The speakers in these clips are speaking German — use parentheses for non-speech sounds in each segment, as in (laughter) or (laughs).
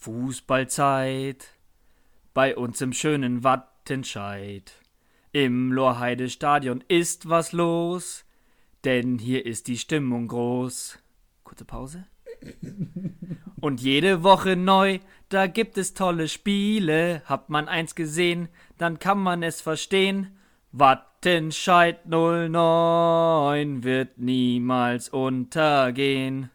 Fußballzeit bei uns im schönen Wattenscheid. Im Lorheide-Stadion ist was los, denn hier ist die Stimmung groß. Kurze Pause. (laughs) Und jede Woche neu, da gibt es tolle Spiele. Habt man eins gesehen, dann kann man es verstehen. Wattenscheid 09 wird niemals untergehen.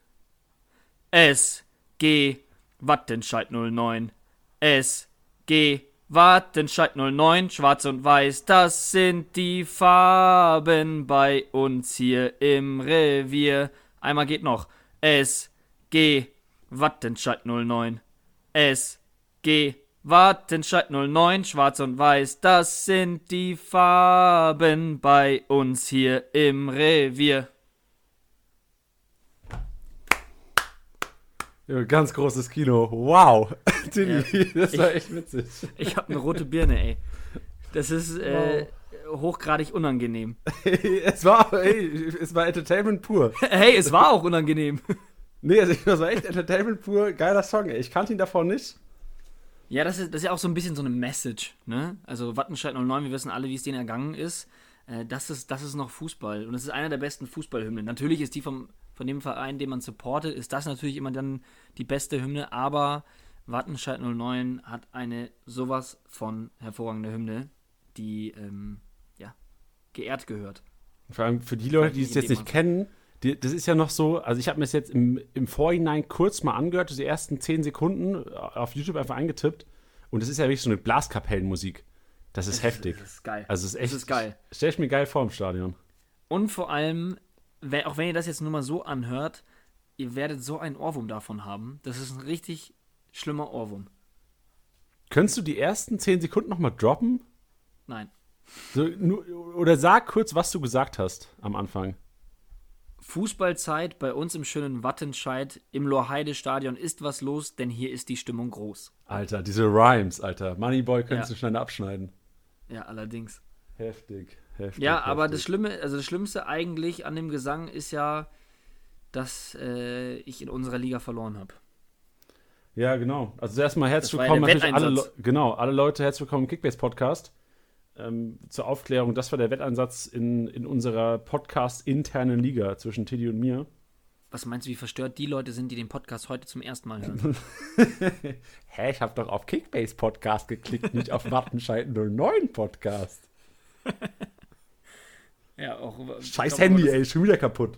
SG Wattenscheid 09. SG Wattenscheid 09, schwarz und weiß, das sind die Farben bei uns hier im Revier. Einmal geht noch. SG Wattenscheid 09. SG Wattenscheid 09, schwarz und weiß, das sind die Farben bei uns hier im Revier. Ganz großes Kino. Wow. (laughs) Tilly, Ja. das war Ich- echt witzig. Ich hab eine rote Birne, ey. Das ist äh, hochgradig unangenehm. (laughs) es war, ey, es war Entertainment pur. (laughs) Hey, es war auch unangenehm. Nee, also, das war echt Entertainment pur. Geiler Song, ey. Ich kannte ihn davor nicht. Ja, das ist, das ist ja auch so ein bisschen so eine Message, ne? Also Wattenscheid 09, wir wissen alle, wie es denen ergangen ist. Äh, das ist. Das ist noch Fußball. Und es ist einer der besten Fußballhymnen. Natürlich ist die vom, von dem Verein, den man supportet, ist das natürlich immer dann die beste Hymne, aber Wattenscheid 09 hat eine sowas von hervorragende Hymne, die ähm, ja, geehrt gehört. Vor allem für die Leute, die es jetzt nicht kennen, die, das ist ja noch so, also ich habe mir das jetzt im, im Vorhinein kurz mal angehört, die ersten 10 Sekunden auf YouTube einfach eingetippt und das ist ja wirklich so eine Blaskapellenmusik. Das ist heftig. Das ist geil. Also es ist echt, Das ist geil. Stell ich mir geil vor im Stadion. Und vor allem, auch wenn ihr das jetzt nur mal so anhört, ihr werdet so einen Ohrwurm davon haben. Das ist ein richtig schlimmer Ohrwurm. Könntest du die ersten 10 Sekunden nochmal droppen? Nein. So, nur, oder sag kurz, was du gesagt hast am Anfang. Fußballzeit bei uns im schönen Wattenscheid im Lorheide-Stadion ist was los, denn hier ist die Stimmung groß. Alter, diese Rhymes, Alter. Moneyboy könntest Ja. du schnell abschneiden. Ja, allerdings. Heftig, heftig. Ja, heftig. aber das Schlimme, also das Schlimmste eigentlich an dem Gesang ist ja, dass äh, ich in unserer Liga verloren habe. Ja, genau. Also erstmal herzlich willkommen natürlich alle, Le genau, alle Leute herzlich willkommen im Kickbase Podcast. Ähm, zur Aufklärung, das war der Wetteinsatz in, in unserer Podcast-internen Liga zwischen Tiddy und mir. Was meinst du, wie verstört die Leute sind, die den Podcast heute zum ersten Mal hören? (laughs) Hä, ich habe doch auf Kickbase Podcast geklickt, nicht auf (laughs) Wattenscheid 09 Podcast. (laughs) ja, auch. Scheiß Handy, ey, schon wieder kaputt.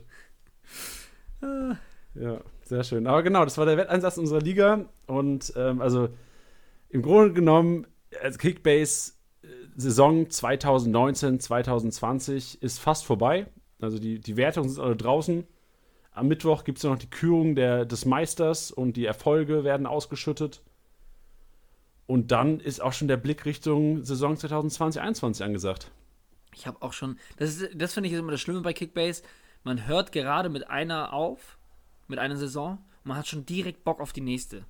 Ja, sehr schön. Aber genau, das war der Wetteinsatz unserer Liga. Und ähm, also im Grunde genommen, als Kickbase äh, Saison 2019, 2020 ist fast vorbei. Also die, die Wertungen sind alle draußen. Am Mittwoch gibt es noch die Kürung der, des Meisters und die Erfolge werden ausgeschüttet. Und dann ist auch schon der Blick Richtung Saison 2020-21 angesagt. Ich habe auch schon. Das, das finde ich immer das Schlimme bei Kickbase. Man hört gerade mit einer auf, mit einer Saison, und man hat schon direkt Bock auf die nächste.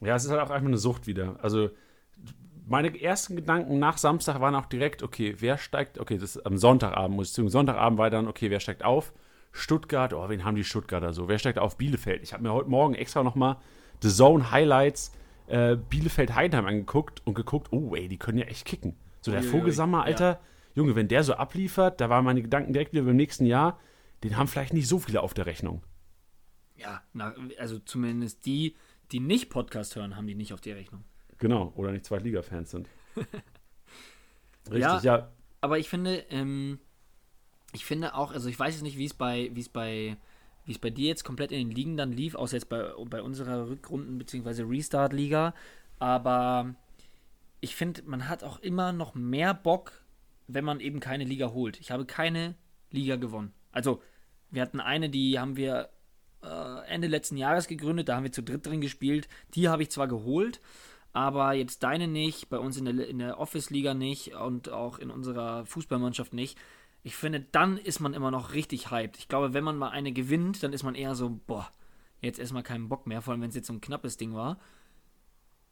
Ja, es ist halt auch einfach eine Sucht wieder. Also meine ersten Gedanken nach Samstag waren auch direkt, okay, wer steigt, okay, das ist am Sonntagabend, muss ich sagen, Sonntagabend dann, okay, wer steigt auf? Stuttgart, oh, wen haben die Stuttgarter so? Wer steigt auf? Bielefeld. Ich habe mir heute Morgen extra nochmal The Zone Highlights äh, Bielefeld-Heidenheim angeguckt und geguckt, oh, ey, die können ja echt kicken. So der Vogelsammer, ja. Alter, Junge, wenn der so abliefert, da waren meine Gedanken direkt wieder beim nächsten Jahr, den haben vielleicht nicht so viele auf der Rechnung. Ja, na, also zumindest die, die nicht Podcast hören, haben die nicht auf die Rechnung. Genau, oder nicht Zweitliga-Fans sind. (laughs) Richtig, Ja. ja. Aber ich finde, ähm, ich finde auch, also ich weiß jetzt nicht, wie es bei, wie es bei, wie es bei dir jetzt komplett in den Ligen dann lief, außer jetzt bei, bei unserer Rückrunden- bzw. Restart-Liga, aber ich finde, man hat auch immer noch mehr Bock, wenn man eben keine Liga holt. Ich habe keine Liga gewonnen. Also, wir hatten eine, die haben wir äh, Ende letzten Jahres gegründet, da haben wir zu dritt drin gespielt. Die habe ich zwar geholt, aber jetzt deine nicht, bei uns in der, in der Office-Liga nicht und auch in unserer Fußballmannschaft nicht. Ich finde, dann ist man immer noch richtig hyped. Ich glaube, wenn man mal eine gewinnt, dann ist man eher so, boah, jetzt erstmal keinen Bock mehr, vor allem wenn es jetzt so ein knappes Ding war.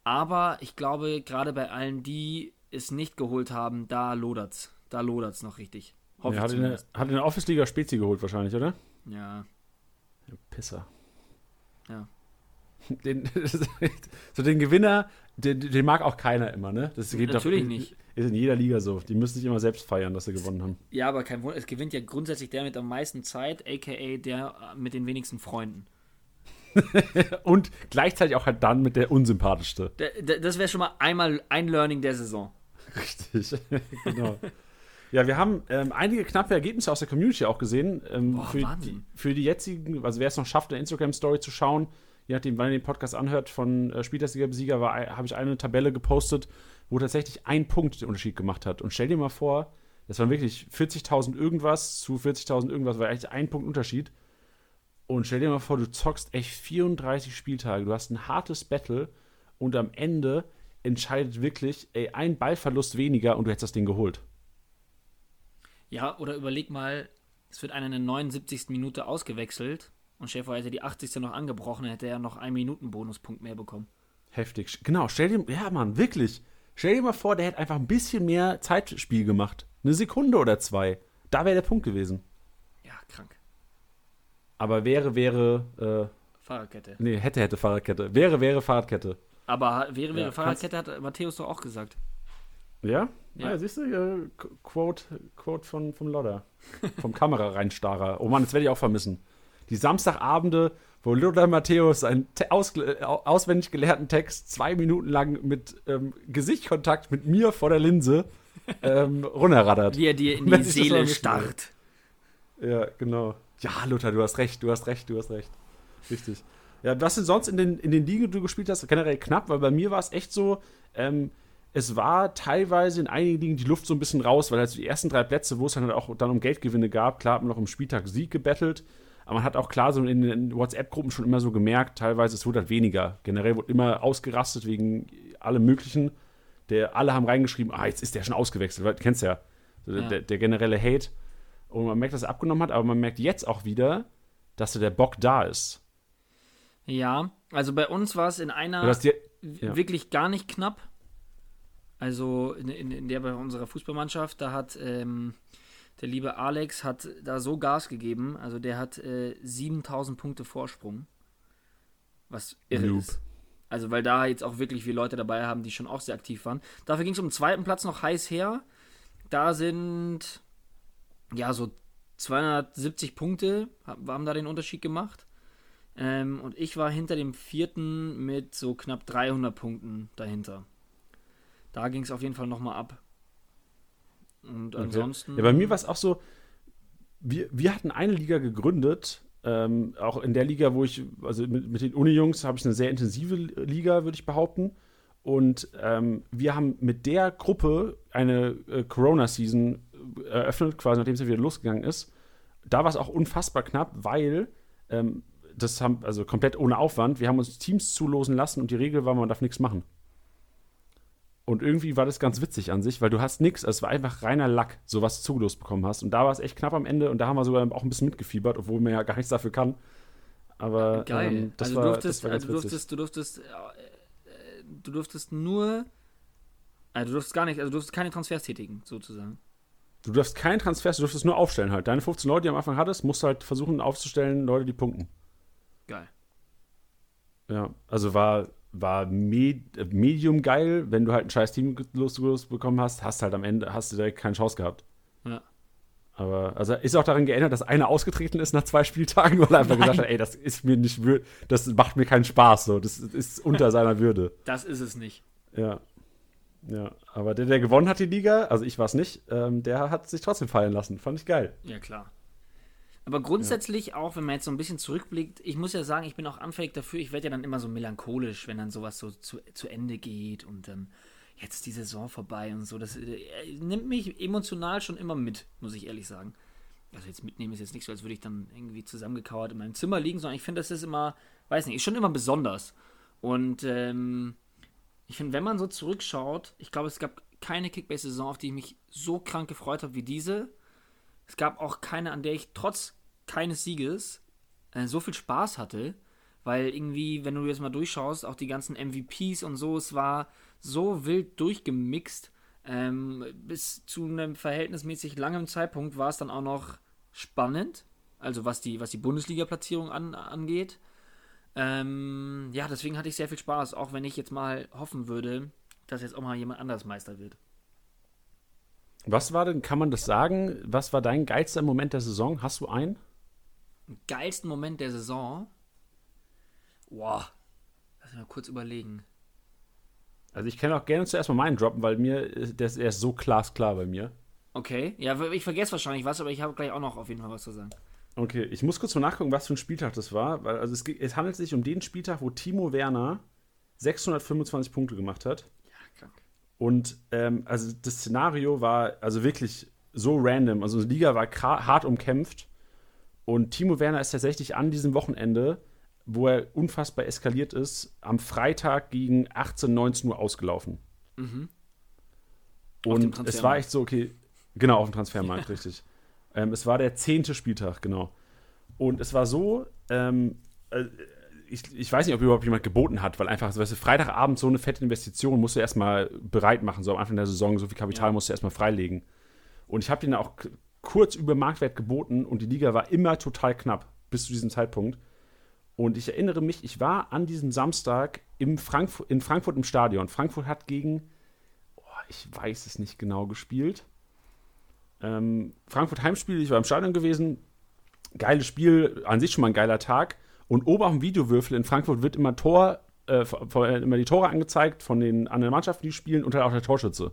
Aber ich glaube, gerade bei allen, die es nicht geholt haben, da lodert's. Da lodert's noch richtig. Hoffe ich hat in, der, hat in der Office-Liga Spezi geholt wahrscheinlich, oder? Ja, Ja, Pisser. ja. den, (laughs) so den Gewinner, den, den, mag auch keiner immer, ne? Das geht Natürlich doch, nicht. Ist in jeder Liga so. Die müssen sich immer selbst feiern, dass sie gewonnen haben. Ja, aber kein Wunder, es gewinnt ja grundsätzlich der mit am meisten Zeit, aka der mit den wenigsten Freunden. (laughs) Und gleichzeitig auch halt dann mit der unsympathischste. das wäre schon mal einmal ein Learning der Saison. Richtig, (laughs) genau. Ja, wir haben ähm, einige knappe Ergebnisse aus der Community auch gesehen. Ähm, Boah, für, die, für, die, jetzigen, also wer es noch schafft, eine Instagram-Story zu schauen, je nachdem, wann ihr den Podcast anhört, von äh, Spieltagsliga-Besieger, habe ich eine Tabelle gepostet, wo tatsächlich ein Punkt den Unterschied gemacht hat. Und stell dir mal vor, das waren wirklich 40.000 irgendwas zu 40.000 irgendwas, war echt ein Punkt Unterschied. Und stell dir mal vor, du zockst echt 34 Spieltage, du hast ein hartes Battle und am Ende entscheidet wirklich, ey, ein Ballverlust weniger und du hättest das Ding geholt. Ja, oder überleg mal, es wird einer in der 79. Minute ausgewechselt und Schäfer hätte die 80. noch angebrochen, hätte er noch einen Minuten Bonuspunkt mehr bekommen. Heftig. Genau, stell dir, ja Mann, wirklich. Stell dir mal vor, der hätte einfach ein bisschen mehr Zeitspiel gemacht. Eine Sekunde oder zwei. Da wäre der Punkt gewesen. Ja, krank. Aber wäre, wäre. Äh, Fahrradkette. Nee, hätte, hätte Fahrradkette. Wäre, wäre Fahrradkette. Aber wäre, wäre ja, Fahrradkette hat Matthäus doch auch gesagt. Ja? Ja, ja siehst du, äh, Quote, Quote von, von Lodder. Vom Kamerareinstarrer. Oh Mann, das werde ich auch vermissen. Die Samstagabende, wo Lodder Matthäus einen aus, auswendig gelehrten Text zwei Minuten lang mit ähm, Gesichtkontakt mit mir vor der Linse ähm, runterraddert. Wie er dir in die Seele starrt. Ja, genau. Ja, Luther, du hast recht, du hast recht, du hast recht. Richtig. Ja, was denn sonst in den, in den Ligen, die du gespielt hast, generell knapp, weil bei mir war es echt so, ähm, es war teilweise in einigen Dingen die Luft so ein bisschen raus, weil halt die ersten drei Plätze, wo es dann halt auch dann um Geldgewinne gab, klar hat man noch im Spieltag Sieg gebettelt, aber man hat auch klar so in den WhatsApp-Gruppen schon immer so gemerkt, teilweise es wurde halt weniger. Generell wurde immer ausgerastet wegen allem Möglichen. Der, alle haben reingeschrieben, ah, jetzt ist der schon ausgewechselt, weil du kennst ja, ja. Der, der, generelle Hate. Und man merkt, dass er abgenommen hat, aber man merkt jetzt auch wieder, dass der Bock da ist. Ja, also bei uns war es in einer die, ja. wirklich gar nicht knapp. Also in, in, in der bei unserer Fußballmannschaft, da hat ähm, der liebe Alex hat da so Gas gegeben. Also der hat äh, 7000 Punkte Vorsprung. Was irre Noob. ist. Also weil da jetzt auch wirklich viele Leute dabei haben, die schon auch sehr aktiv waren. Dafür ging es um den zweiten Platz noch heiß her. Da sind ja so 270 Punkte, haben da den Unterschied gemacht. Ähm, und ich war hinter dem vierten mit so knapp 300 Punkten dahinter. Da ging es auf jeden Fall nochmal ab. Und okay. ansonsten. Ja, bei mir war es auch so, wir, wir hatten eine Liga gegründet, ähm, auch in der Liga, wo ich, also mit, mit den Uni-Jungs habe ich eine sehr intensive Liga, würde ich behaupten. Und ähm, wir haben mit der Gruppe eine äh, Corona-Season eröffnet, quasi nachdem es wieder losgegangen ist. Da war es auch unfassbar knapp, weil ähm, das haben, also komplett ohne Aufwand, wir haben uns Teams zulosen lassen und die Regel war, man darf nichts machen. Und irgendwie war das ganz witzig an sich, weil du hast nichts, es war einfach reiner Lack, so was du zugelost bekommen hast. Und da war es echt knapp am Ende und da haben wir sogar auch ein bisschen mitgefiebert, obwohl man ja gar nichts dafür kann. Aber Geil. Ähm, das, also war, durftest, das war ganz also du durftest, du durftest, äh, du durftest nur, also du durftest gar nicht, also du durftest keine Transfers tätigen, sozusagen. Du darfst keinen Transfer, du durftest nur aufstellen halt. Deine 15 Leute, die am Anfang hattest, musst du halt versuchen aufzustellen, Leute, die punkten. Geil. Ja, also war war med medium geil. Wenn du halt ein scheiß Team losgelöst bekommen hast, hast halt am Ende hast du direkt keine Chance gehabt. Ja. Aber also ist auch daran geändert, dass einer ausgetreten ist nach zwei Spieltagen, (laughs) weil er einfach Nein. gesagt hat, ey, das ist mir nicht das macht mir keinen Spaß so, das ist unter (laughs) seiner Würde. Das ist es nicht. Ja. Ja, aber der, der gewonnen hat die Liga, also ich war es nicht, ähm, der hat sich trotzdem fallen lassen. Fand ich geil. Ja, klar. Aber grundsätzlich ja. auch, wenn man jetzt so ein bisschen zurückblickt, ich muss ja sagen, ich bin auch anfällig dafür, ich werde ja dann immer so melancholisch, wenn dann sowas so zu, zu Ende geht und dann jetzt die Saison vorbei und so. Das äh, nimmt mich emotional schon immer mit, muss ich ehrlich sagen. Also jetzt mitnehmen ist jetzt nicht so, als würde ich dann irgendwie zusammengekauert in meinem Zimmer liegen, sondern ich finde, das ist immer, weiß nicht, ist schon immer besonders. Und ähm, ich finde, wenn man so zurückschaut, ich glaube, es gab keine Kickbase-Saison, auf die ich mich so krank gefreut habe wie diese. Es gab auch keine, an der ich trotz keines Sieges äh, so viel Spaß hatte, weil irgendwie, wenn du jetzt mal durchschaust, auch die ganzen MVPs und so, es war so wild durchgemixt. Ähm, bis zu einem verhältnismäßig langen Zeitpunkt war es dann auch noch spannend, also was die, was die Bundesliga-Platzierung an, angeht. Ähm, ja, deswegen hatte ich sehr viel Spaß, auch wenn ich jetzt mal hoffen würde, dass jetzt auch mal jemand anders Meister wird. Was war denn, kann man das sagen? Was war dein geilster Moment der Saison? Hast du einen? Geilsten Moment der Saison? Boah, lass mich mal kurz überlegen. Also ich kann auch gerne zuerst mal meinen droppen, weil mir, der ist, der ist so glasklar bei mir. Okay, ja, ich vergesse wahrscheinlich was, aber ich habe gleich auch noch auf jeden Fall was zu sagen. Okay, ich muss kurz mal nachgucken, was für ein Spieltag das war. Weil, also es, es handelt sich um den Spieltag, wo Timo Werner 625 Punkte gemacht hat. Ja, krank. Und ähm, also das Szenario war also wirklich so random. Also die Liga war hart umkämpft. Und Timo Werner ist tatsächlich an diesem Wochenende, wo er unfassbar eskaliert ist, am Freitag gegen 18, 19 Uhr ausgelaufen. Mhm. Und es war echt so, okay, genau, auf dem Transfermarkt, richtig. Ähm, es war der zehnte Spieltag, genau. Und es war so, ähm, äh, ich, ich, weiß nicht, ob überhaupt jemand geboten hat, weil einfach, weißt du, Freitagabend so eine fette Investition musst du erstmal bereit machen, so am Anfang der Saison, so viel Kapital ja. musst du erstmal freilegen. Und ich habe den auch kurz über Marktwert geboten und die Liga war immer total knapp bis zu diesem Zeitpunkt. Und ich erinnere mich, ich war an diesem Samstag im Frankf in Frankfurt im Stadion. Frankfurt hat gegen, oh, ich weiß es nicht genau, gespielt. Ähm, Frankfurt Heimspiel, ich war im Stadion gewesen. Geiles Spiel, an sich schon mal ein geiler Tag. Und oben auf dem Videowürfel in Frankfurt wird immer Tor, äh, immer die Tore angezeigt von den anderen Mannschaften, die spielen und halt auch der Torschütze.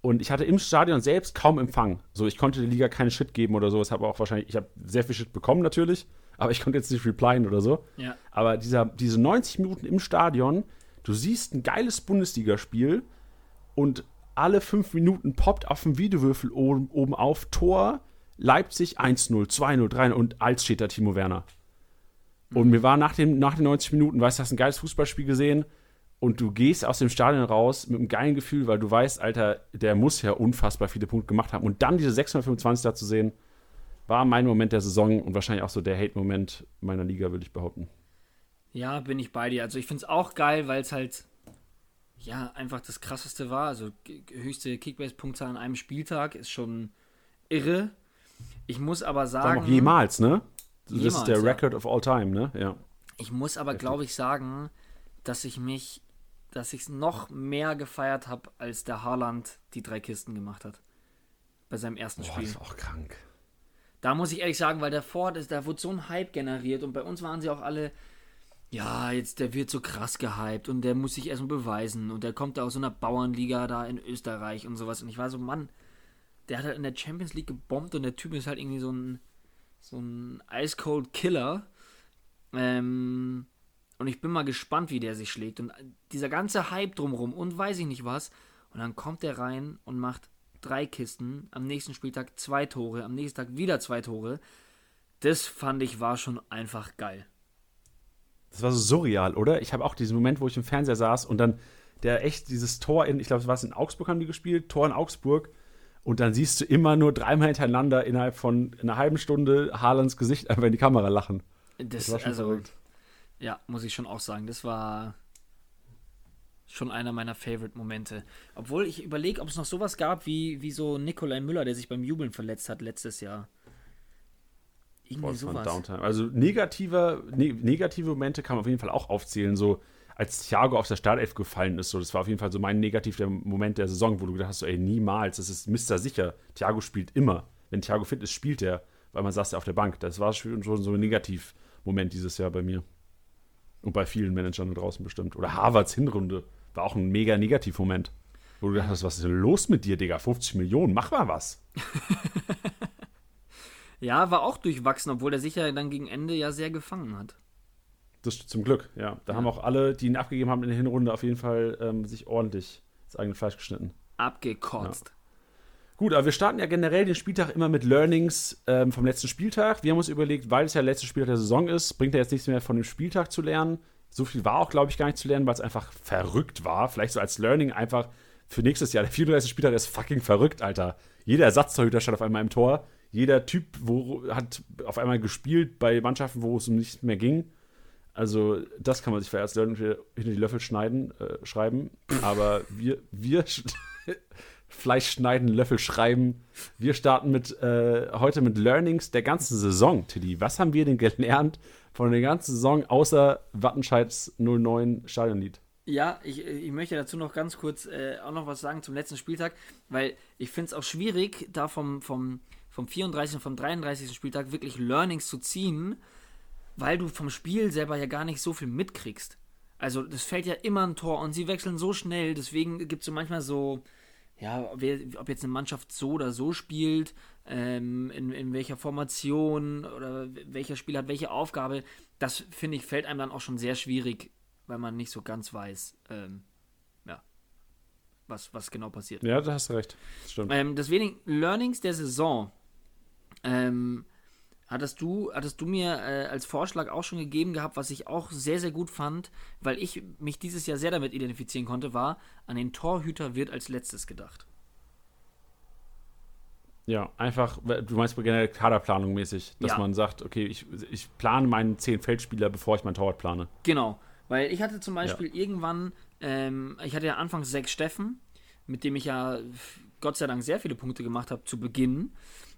Und ich hatte im Stadion selbst kaum Empfang. So, ich konnte der Liga keine Shit geben oder so. Ich habe auch wahrscheinlich, ich habe sehr viel Shit bekommen natürlich, aber ich konnte jetzt nicht replyen oder so. Ja. Aber dieser, diese 90 Minuten im Stadion, du siehst ein geiles Bundesligaspiel und alle fünf Minuten poppt auf dem Videowürfel oben, oben auf Tor Leipzig 1-0, 2-0, 3-0 und als steht da Timo Werner. Und mir war nach, dem, nach den 90 Minuten, weißt du, hast ein geiles Fußballspiel gesehen und du gehst aus dem Stadion raus mit einem geilen Gefühl, weil du weißt, Alter, der muss ja unfassbar viele Punkte gemacht haben. Und dann diese 625 da zu sehen, war mein Moment der Saison und wahrscheinlich auch so der Hate-Moment meiner Liga, würde ich behaupten. Ja, bin ich bei dir. Also ich finde es auch geil, weil es halt ja einfach das krasseste war. Also höchste Kickbase-Punktzahl an einem Spieltag ist schon irre. Ich muss aber sagen. Noch jemals, ne? Das jemals, ist der Record of all time, ne? Ja. Ich muss aber, glaube ich, sagen, dass ich mich, dass ich es noch mehr gefeiert habe, als der Haaland die drei Kisten gemacht hat. Bei seinem ersten Boah, Spiel. Das ist auch krank. Da muss ich ehrlich sagen, weil davor, das, da wurde so ein Hype generiert und bei uns waren sie auch alle, ja, jetzt der wird so krass gehypt und der muss sich erstmal beweisen und der kommt da aus so einer Bauernliga da in Österreich und sowas. Und ich war so, Mann, der hat halt in der Champions League gebombt und der Typ ist halt irgendwie so ein, so ein Ice Cold Killer. Ähm, und ich bin mal gespannt, wie der sich schlägt. Und dieser ganze Hype drumrum und weiß ich nicht was. Und dann kommt der rein und macht drei Kisten, am nächsten Spieltag zwei Tore, am nächsten Tag wieder zwei Tore. Das fand ich war schon einfach geil. Das war so surreal, oder? Ich habe auch diesen Moment, wo ich im Fernseher saß und dann der echt dieses Tor in, ich glaube, es war in Augsburg haben die gespielt, Tor in Augsburg. Und dann siehst du immer nur dreimal hintereinander innerhalb von einer halben Stunde Haalands Gesicht (laughs) einfach in die Kamera lachen. Das, das war schon also, verrückt. Ja, muss ich schon auch sagen. Das war schon einer meiner Favorite-Momente. Obwohl ich überlege, ob es noch sowas gab wie, wie so Nikolai Müller, der sich beim Jubeln verletzt hat letztes Jahr. Irgendwie sowas. Downtime. Also negative, ne, negative Momente kann man auf jeden Fall auch aufzählen. So als Thiago auf der Startelf gefallen ist, so das war auf jeden Fall so mein negativer Moment der Saison, wo du gedacht hast, so, ey, niemals, das ist Mister sicher. Thiago spielt immer. Wenn Thiago fit ist, spielt er, weil man saß ja auf der Bank. Das war schon so ein Negativ-Moment dieses Jahr bei mir. Und bei vielen Managern da draußen bestimmt. Oder Harvards Hinrunde war auch ein mega Negativ-Moment. Wo du gedacht hast, was ist denn los mit dir, Digga? 50 Millionen, mach mal was. (laughs) Ja, war auch durchwachsen, obwohl er sich ja dann gegen Ende ja sehr gefangen hat. Das zum Glück, ja. Da ja. haben auch alle, die ihn abgegeben haben in der Hinrunde, auf jeden Fall ähm, sich ordentlich das eigene Fleisch geschnitten. Abgekotzt. Ja. Gut, aber wir starten ja generell den Spieltag immer mit Learnings ähm, vom letzten Spieltag. Wir haben uns überlegt, weil es ja der letzte Spieltag der Saison ist, bringt er jetzt nichts mehr von dem Spieltag zu lernen. So viel war auch, glaube ich, gar nicht zu lernen, weil es einfach verrückt war. Vielleicht so als Learning einfach für nächstes Jahr. Der 34. Spieltag ist fucking verrückt, Alter. Jeder Ersatztorhüter stand auf einmal im Tor jeder Typ wo, hat auf einmal gespielt bei Mannschaften, wo es um nichts mehr ging. Also, das kann man sich vielleicht als hinter die Löffel schneiden, äh, schreiben. Aber wir, wir (laughs) Fleisch schneiden, Löffel schreiben. Wir starten mit äh, heute mit Learnings der ganzen Saison, Tilly. Was haben wir denn gelernt von der ganzen Saison außer Wattenscheids 09 Stadionlied? Ja, ich, ich möchte dazu noch ganz kurz äh, auch noch was sagen zum letzten Spieltag, weil ich finde es auch schwierig, da vom, vom, vom 34. und vom 33. Spieltag wirklich Learnings zu ziehen, weil du vom Spiel selber ja gar nicht so viel mitkriegst. Also das fällt ja immer ein Tor und sie wechseln so schnell, deswegen gibt es so manchmal so, ja, wer, ob jetzt eine Mannschaft so oder so spielt, ähm, in, in welcher Formation oder welcher Spieler hat welche Aufgabe, das finde ich fällt einem dann auch schon sehr schwierig weil man nicht so ganz weiß, ähm, ja, was, was genau passiert. Ja, da hast du recht. Das stimmt. Ähm, deswegen Learnings der Saison. Ähm, hattest du, hattest du mir äh, als Vorschlag auch schon gegeben gehabt, was ich auch sehr, sehr gut fand, weil ich mich dieses Jahr sehr damit identifizieren konnte, war, an den Torhüter wird als letztes gedacht. Ja, einfach, du meinst generell Kaderplanung mäßig, dass ja. man sagt, okay, ich, ich plane meinen zehn Feldspieler, bevor ich meinen Torwart plane. Genau. Weil ich hatte zum Beispiel ja. irgendwann, ähm, ich hatte ja anfangs sechs Steffen, mit dem ich ja Gott sei Dank sehr viele Punkte gemacht habe zu Beginn.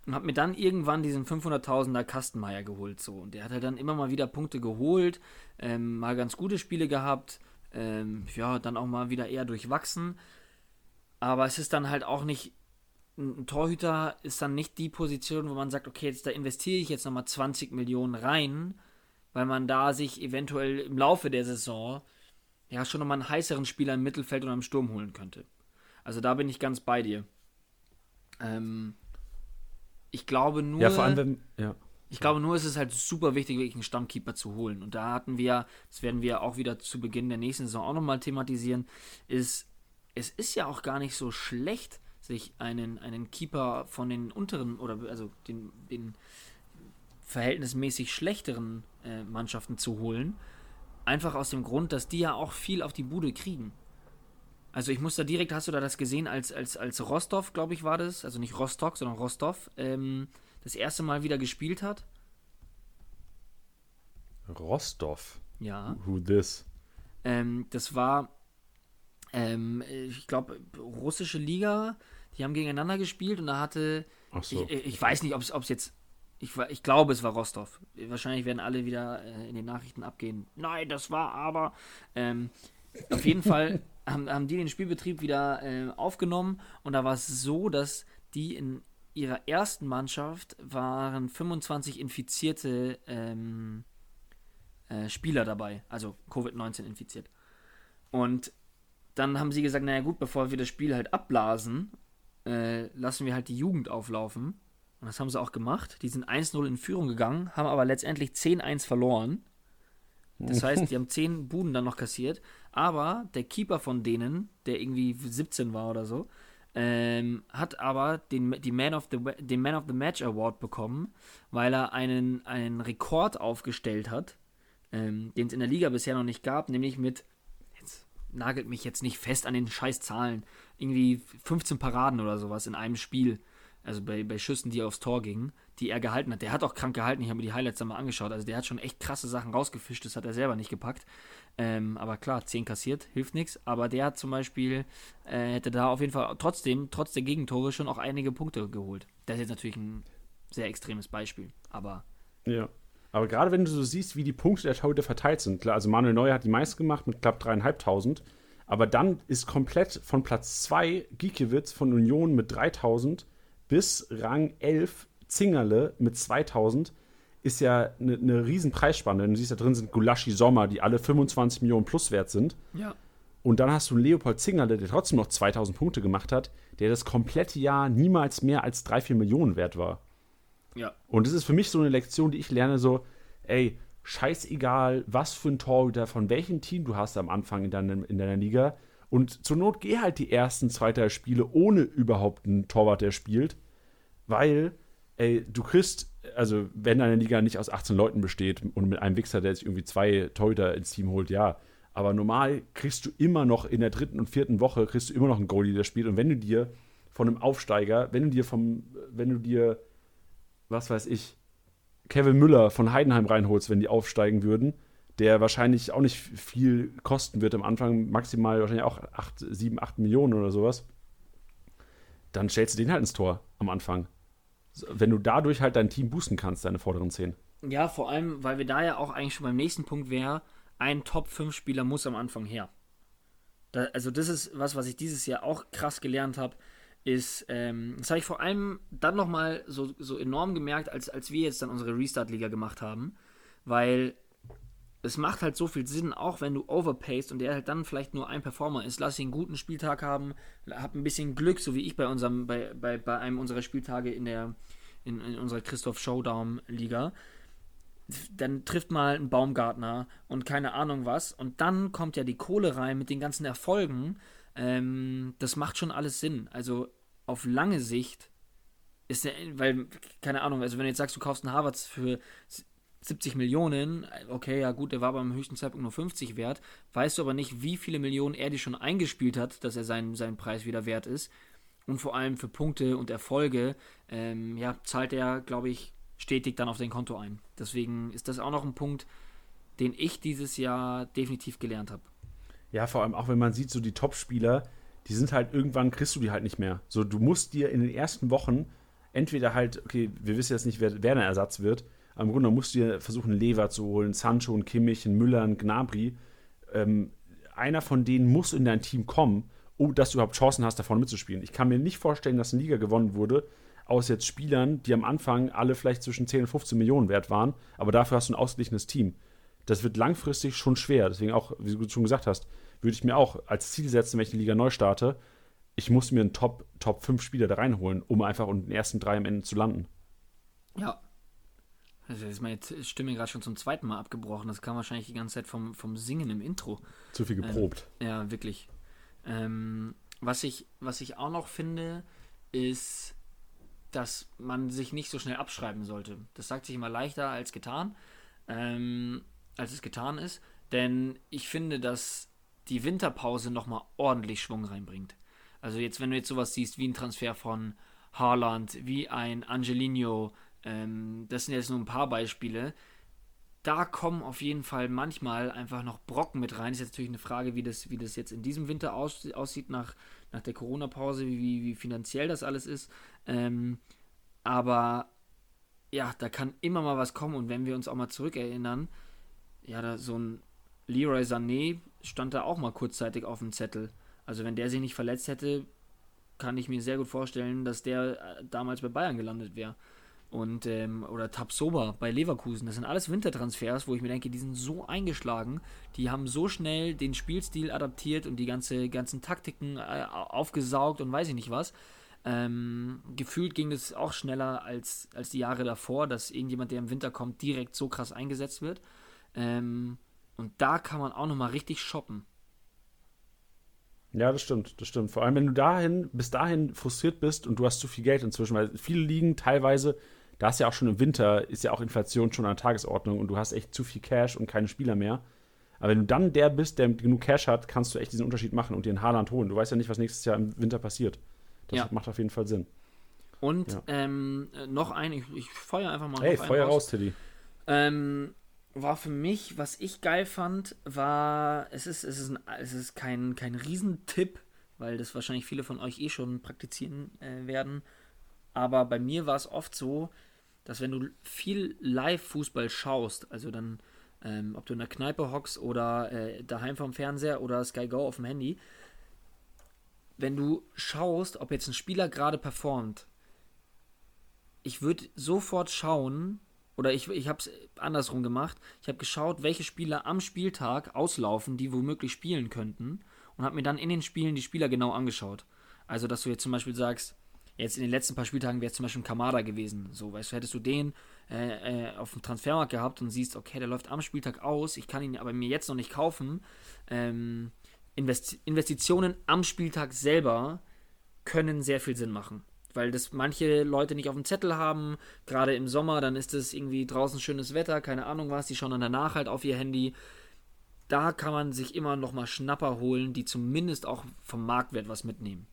Und habe mir dann irgendwann diesen 500.000er Kastenmeier geholt. So. Und der hat halt dann immer mal wieder Punkte geholt, ähm, mal ganz gute Spiele gehabt, ähm, ja, dann auch mal wieder eher durchwachsen. Aber es ist dann halt auch nicht, ein Torhüter ist dann nicht die Position, wo man sagt, okay, jetzt da investiere ich jetzt nochmal 20 Millionen rein, weil man da sich eventuell im Laufe der Saison ja schon nochmal einen heißeren Spieler im Mittelfeld oder im Sturm holen könnte. Also da bin ich ganz bei dir. Ähm, ich glaube nur. Ja, vor allem, wenn. Ja. Ich glaube nur, es ist halt super wichtig, wirklich einen Stammkeeper zu holen. Und da hatten wir, das werden wir auch wieder zu Beginn der nächsten Saison auch nochmal thematisieren, ist, es ist ja auch gar nicht so schlecht, sich einen, einen Keeper von den unteren oder also den, den verhältnismäßig schlechteren äh, Mannschaften zu holen. Einfach aus dem Grund, dass die ja auch viel auf die Bude kriegen. Also ich muss da direkt, hast du da das gesehen, als, als, als Rostov, glaube ich, war das, also nicht Rostock, sondern Rostov, ähm, das erste Mal wieder gespielt hat? Rostov? Ja. Who this? Ähm, das war, ähm, ich glaube, russische Liga, die haben gegeneinander gespielt und da hatte, so. ich, ich weiß nicht, ob es jetzt ich, ich glaube, es war Rostov. Wahrscheinlich werden alle wieder äh, in den Nachrichten abgehen. Nein, das war aber. Ähm, auf jeden Fall (laughs) haben, haben die den Spielbetrieb wieder äh, aufgenommen und da war es so, dass die in ihrer ersten Mannschaft waren 25 infizierte ähm, äh, Spieler dabei, also Covid-19 infiziert. Und dann haben sie gesagt, naja gut, bevor wir das Spiel halt abblasen, äh, lassen wir halt die Jugend auflaufen und das haben sie auch gemacht. Die sind 1-0 in Führung gegangen, haben aber letztendlich 10-1 verloren. Das heißt, die haben (laughs) 10 Buden dann noch kassiert. Aber der Keeper von denen, der irgendwie 17 war oder so, ähm, hat aber den, die Man of the, den Man of the Match Award bekommen, weil er einen, einen Rekord aufgestellt hat, ähm, den es in der Liga bisher noch nicht gab, nämlich mit, jetzt nagelt mich jetzt nicht fest an den scheiß Zahlen, irgendwie 15 Paraden oder sowas in einem Spiel also bei, bei Schüssen, die aufs Tor gingen, die er gehalten hat. Der hat auch krank gehalten, ich habe mir die Highlights dann mal angeschaut. Also der hat schon echt krasse Sachen rausgefischt, das hat er selber nicht gepackt. Ähm, aber klar, 10 kassiert, hilft nichts. Aber der hat zum Beispiel, äh, hätte da auf jeden Fall trotzdem, trotz der Gegentore, schon auch einige Punkte geholt. Das ist jetzt natürlich ein sehr extremes Beispiel, aber. Ja. Aber gerade wenn du so siehst, wie die Punkte der Torhüter verteilt sind, klar, also Manuel Neuer hat die meisten gemacht mit knapp dreieinhalbtausend. Aber dann ist komplett von Platz 2 Giekewitz von Union mit 3000 bis Rang 11 Zingerle mit 2000 ist ja eine ne riesen Preisspanne. Du siehst, da drin sind Gulaschi Sommer, die alle 25 Millionen plus wert sind. Ja. Und dann hast du Leopold Zingerle, der trotzdem noch 2000 Punkte gemacht hat, der das komplette Jahr niemals mehr als 3, 4 Millionen wert war. Ja. Und das ist für mich so eine Lektion, die ich lerne, so, ey, scheißegal, was für ein Torhüter, von welchem Team du hast am Anfang in deiner, in deiner Liga. Und zur Not geh halt die ersten zwei, drei Spiele ohne überhaupt einen Torwart, der spielt. Weil, ey, du kriegst, also wenn deine Liga nicht aus 18 Leuten besteht und mit einem Wichser, der sich irgendwie zwei Torhüter ins Team holt, ja. Aber normal kriegst du immer noch in der dritten und vierten Woche, kriegst du immer noch einen Goalie, der spielt. Und wenn du dir von einem Aufsteiger, wenn du dir vom, wenn du dir, was weiß ich, Kevin Müller von Heidenheim reinholst, wenn die aufsteigen würden, der wahrscheinlich auch nicht viel kosten wird am Anfang, maximal wahrscheinlich auch 8, 7, 8 Millionen oder sowas. dann stellst du den halt ins Tor am Anfang. Wenn du dadurch halt dein Team boosten kannst, deine vorderen zehn. Ja, vor allem, weil wir da ja auch eigentlich schon beim nächsten Punkt wäre, ein Top-5-Spieler muss am Anfang her. Da, also das ist was, was ich dieses Jahr auch krass gelernt habe, ist, ähm, das habe ich vor allem dann nochmal so, so enorm gemerkt, als, als wir jetzt dann unsere Restart-Liga gemacht haben, weil es macht halt so viel Sinn, auch wenn du overpayst und der halt dann vielleicht nur ein Performer ist, lass ihn einen guten Spieltag haben, hab ein bisschen Glück, so wie ich bei unserem, bei, bei, bei einem unserer Spieltage in der, in, in unserer Christoph Showdown-Liga dann trifft mal ein Baumgartner und keine Ahnung was. Und dann kommt ja die Kohle rein mit den ganzen Erfolgen. Ähm, das macht schon alles Sinn. Also auf lange Sicht ist der, weil, keine Ahnung, also wenn du jetzt sagst, du kaufst einen Harvards für 70 Millionen, okay, ja gut, der war beim höchsten Zeitpunkt nur 50 wert, weißt du aber nicht, wie viele Millionen er dir schon eingespielt hat, dass er seinen, seinen Preis wieder wert ist. Und vor allem für Punkte und Erfolge, ähm, ja, zahlt er, glaube ich, stetig dann auf dein Konto ein. Deswegen ist das auch noch ein Punkt, den ich dieses Jahr definitiv gelernt habe. Ja, vor allem auch wenn man sieht, so die Top-Spieler, die sind halt irgendwann, kriegst du die halt nicht mehr. So, du musst dir in den ersten Wochen entweder halt, okay, wir wissen jetzt nicht, wer, wer der Ersatz wird, im Grunde musst du dir versuchen, Lever zu holen, Sancho, einen Kimmich, einen Müller, einen Gnabry. Ähm, einer von denen muss in dein Team kommen, um dass du überhaupt Chancen hast, davon mitzuspielen. Ich kann mir nicht vorstellen, dass eine Liga gewonnen wurde, aus jetzt Spielern, die am Anfang alle vielleicht zwischen 10 und 15 Millionen wert waren, aber dafür hast du ein ausgeglichenes Team. Das wird langfristig schon schwer. Deswegen auch, wie du schon gesagt hast, würde ich mir auch als Ziel setzen, wenn ich die Liga neu starte, ich muss mir einen Top, Top 5 Spieler da reinholen, um einfach unter den ersten drei am Ende zu landen. Ja. Also ist meine Stimme gerade schon zum zweiten Mal abgebrochen. Das kam wahrscheinlich die ganze Zeit vom, vom Singen im Intro. Zu viel geprobt. Ähm, ja, wirklich. Ähm, was, ich, was ich auch noch finde, ist, dass man sich nicht so schnell abschreiben sollte. Das sagt sich immer leichter als getan, ähm, als es getan ist. Denn ich finde, dass die Winterpause nochmal ordentlich Schwung reinbringt. Also jetzt, wenn du jetzt sowas siehst wie ein Transfer von Haaland, wie ein Angelino, ähm, das sind jetzt nur ein paar Beispiele, da kommen auf jeden Fall manchmal einfach noch Brocken mit rein. Ist jetzt natürlich eine Frage, wie das, wie das jetzt in diesem Winter aus, aussieht nach, nach der Corona-Pause, wie, wie finanziell das alles ist. Ähm, aber ja, da kann immer mal was kommen. Und wenn wir uns auch mal zurückerinnern, ja, da so ein Leroy Sané stand da auch mal kurzzeitig auf dem Zettel. Also wenn der sich nicht verletzt hätte, kann ich mir sehr gut vorstellen, dass der äh, damals bei Bayern gelandet wäre und ähm, oder Tabsoba bei Leverkusen. Das sind alles Wintertransfers, wo ich mir denke, die sind so eingeschlagen, die haben so schnell den Spielstil adaptiert und die ganze, ganzen Taktiken äh, aufgesaugt und weiß ich nicht was. Ähm, gefühlt ging es auch schneller als, als die Jahre davor, dass irgendjemand, der im Winter kommt, direkt so krass eingesetzt wird. Ähm, und da kann man auch nochmal richtig shoppen. Ja, das stimmt, das stimmt. Vor allem, wenn du dahin, bis dahin frustriert bist und du hast zu viel Geld inzwischen, weil viele liegen teilweise da ist ja auch schon im Winter, ist ja auch Inflation schon an der Tagesordnung und du hast echt zu viel Cash und keine Spieler mehr. Aber wenn du dann der bist, der genug Cash hat, kannst du echt diesen Unterschied machen und dir einen Haaland holen. Du weißt ja nicht, was nächstes Jahr im Winter passiert. Das ja. macht auf jeden Fall Sinn. Und ja. ähm, noch ein, ich, ich feuer einfach mal. Hey, feuer raus, Tiddy. Ähm, war für mich, was ich geil fand, war, es ist, es ist, ein, es ist kein, kein Riesentipp, weil das wahrscheinlich viele von euch eh schon praktizieren äh, werden. Aber bei mir war es oft so, dass wenn du viel Live-Fußball schaust, also dann, ähm, ob du in der Kneipe hockst oder äh, daheim vom Fernseher oder Sky Go auf dem Handy, wenn du schaust, ob jetzt ein Spieler gerade performt, ich würde sofort schauen, oder ich, ich habe es andersrum gemacht, ich habe geschaut, welche Spieler am Spieltag auslaufen, die womöglich spielen könnten, und habe mir dann in den Spielen die Spieler genau angeschaut. Also, dass du jetzt zum Beispiel sagst, Jetzt in den letzten paar Spieltagen wäre es zum Beispiel ein Kamada gewesen. So, weißt du, hättest du den äh, äh, auf dem Transfermarkt gehabt und siehst, okay, der läuft am Spieltag aus, ich kann ihn aber mir jetzt noch nicht kaufen. Ähm, Investi Investitionen am Spieltag selber können sehr viel Sinn machen. Weil das manche Leute nicht auf dem Zettel haben, gerade im Sommer, dann ist es irgendwie draußen schönes Wetter, keine Ahnung was, die schauen dann danach halt auf ihr Handy. Da kann man sich immer noch mal Schnapper holen, die zumindest auch vom Marktwert was mitnehmen.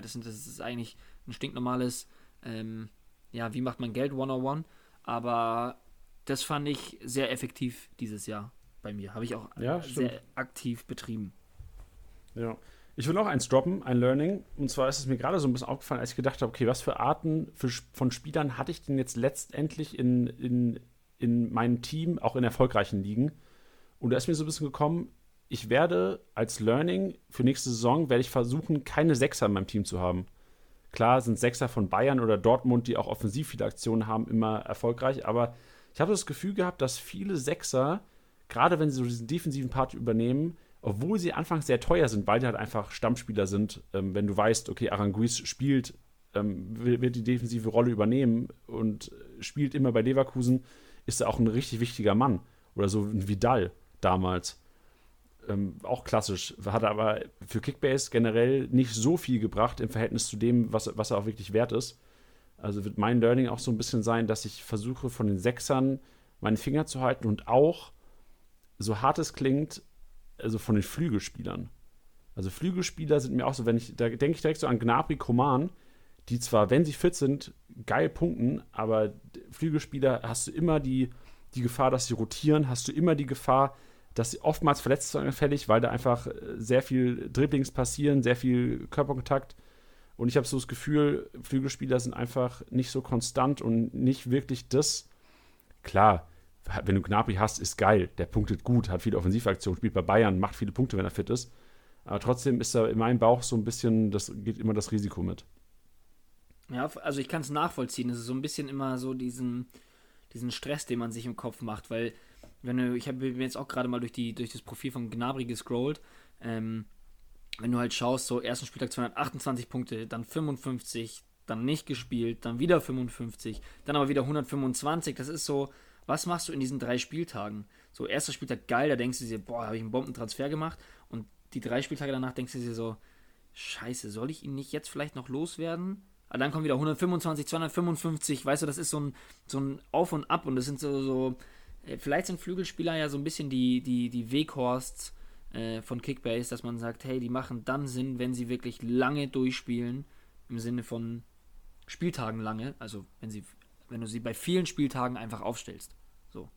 Das, sind, das ist eigentlich ein stinknormales, ähm, ja, wie macht man Geld 101. Aber das fand ich sehr effektiv dieses Jahr bei mir. Habe ich auch ja, sehr aktiv betrieben. Ja. Ich will noch eins droppen, ein Learning. Und zwar ist es mir gerade so ein bisschen aufgefallen, als ich gedacht habe, okay, was für Arten für, von Spielern hatte ich denn jetzt letztendlich in, in, in meinem Team, auch in erfolgreichen Ligen? Und da ist mir so ein bisschen gekommen, ich werde als Learning für nächste Saison, werde ich versuchen, keine Sechser in meinem Team zu haben. Klar sind Sechser von Bayern oder Dortmund, die auch offensiv viele Aktionen haben, immer erfolgreich, aber ich habe das Gefühl gehabt, dass viele Sechser, gerade wenn sie so diesen defensiven Part übernehmen, obwohl sie anfangs sehr teuer sind, weil die halt einfach Stammspieler sind, ähm, wenn du weißt, okay, Aranguiz spielt, ähm, wird die defensive Rolle übernehmen und spielt immer bei Leverkusen, ist er auch ein richtig wichtiger Mann. Oder so ein Vidal damals. Ähm, auch klassisch, hat aber für Kickbase generell nicht so viel gebracht im Verhältnis zu dem, was, was er auch wirklich wert ist. Also wird mein Learning auch so ein bisschen sein, dass ich versuche, von den Sechsern meinen Finger zu halten und auch, so hart es klingt, also von den Flügelspielern. Also Flügelspieler sind mir auch so, wenn ich, da denke ich direkt so an Gnabry, Koman, die zwar, wenn sie fit sind, geil punkten, aber Flügelspieler hast du immer die, die Gefahr, dass sie rotieren, hast du immer die Gefahr, dass oftmals verletzungsanfällig, weil da einfach äh, sehr viel Dribblings passieren, sehr viel Körperkontakt. Und ich habe so das Gefühl, Flügelspieler sind einfach nicht so konstant und nicht wirklich das. Klar, wenn du Gnabry hast, ist geil. Der punktet gut, hat viele Offensivaktionen, spielt bei Bayern, macht viele Punkte, wenn er fit ist. Aber trotzdem ist da in meinem Bauch so ein bisschen, das geht immer das Risiko mit. Ja, also ich kann es nachvollziehen. Es ist so ein bisschen immer so diesen, diesen Stress, den man sich im Kopf macht, weil wenn du, ich habe mir jetzt auch gerade mal durch, die, durch das Profil von Gnabry gescrollt, ähm, wenn du halt schaust, so ersten Spieltag 228 Punkte, dann 55, dann nicht gespielt, dann wieder 55, dann aber wieder 125, das ist so, was machst du in diesen drei Spieltagen? So, erster Spieltag geil, da denkst du dir, boah, habe ich einen Bombentransfer gemacht. Und die drei Spieltage danach denkst du dir so, scheiße, soll ich ihn nicht jetzt vielleicht noch loswerden? Aber dann kommen wieder 125, 255, weißt du, das ist so ein, so ein Auf und Ab und das sind so, so vielleicht sind Flügelspieler ja so ein bisschen die, die, die Weghorsts äh, von Kickbase, dass man sagt, hey, die machen dann Sinn, wenn sie wirklich lange durchspielen, im Sinne von Spieltagen lange, also wenn sie wenn du sie bei vielen Spieltagen einfach aufstellst. So,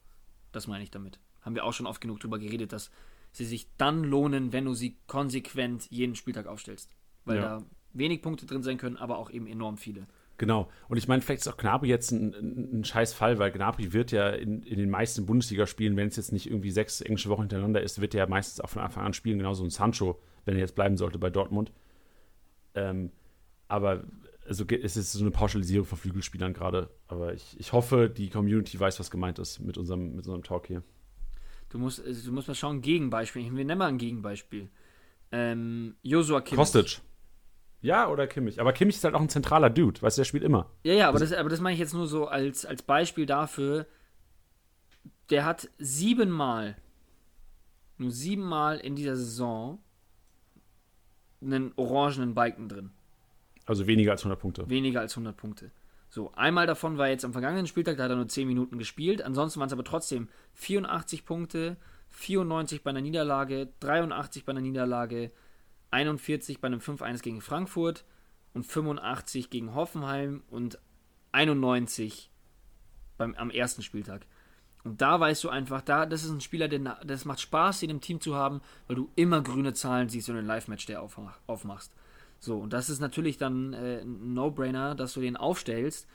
das meine ich damit. Haben wir auch schon oft genug drüber geredet, dass sie sich dann lohnen, wenn du sie konsequent jeden Spieltag aufstellst. Weil ja. da wenig Punkte drin sein können, aber auch eben enorm viele. Genau. Und ich meine, vielleicht ist auch Gnabry jetzt ein, ein, ein scheiß Fall, weil Gnabry wird ja in, in den meisten Bundesligaspielen, wenn es jetzt nicht irgendwie sechs englische Wochen hintereinander ist, wird er ja meistens auch von Anfang an spielen, genauso ein Sancho, wenn er jetzt bleiben sollte bei Dortmund. Ähm, aber also es ist so eine Pauschalisierung von Flügelspielern gerade, aber ich, ich hoffe, die Community weiß, was gemeint ist mit unserem, mit unserem Talk hier. Du musst, also du musst mal schauen, Gegenbeispiel. Wir nennen mal ein Gegenbeispiel. Ähm, Joshua Kimmich. Kostic. Ja, oder Kimmich. Aber Kimmich ist halt auch ein zentraler Dude, weißt du, der spielt immer. Ja, ja, aber das, aber das meine ich jetzt nur so als, als Beispiel dafür. Der hat siebenmal, nur siebenmal in dieser Saison einen orangenen Balken drin. Also weniger als 100 Punkte. Weniger als 100 Punkte. So, einmal davon war jetzt am vergangenen Spieltag, da hat er nur 10 Minuten gespielt. Ansonsten waren es aber trotzdem 84 Punkte, 94 bei einer Niederlage, 83 bei einer Niederlage, 41 bei einem 5-1 gegen Frankfurt und 85 gegen Hoffenheim und 91 beim, am ersten Spieltag. Und da weißt du einfach, da, das ist ein Spieler, der, das macht Spaß, ihn im Team zu haben, weil du immer grüne Zahlen siehst, wenn du ein Live-Match der aufmach, aufmachst. So, und das ist natürlich dann äh, ein No-Brainer, dass du den aufstellst.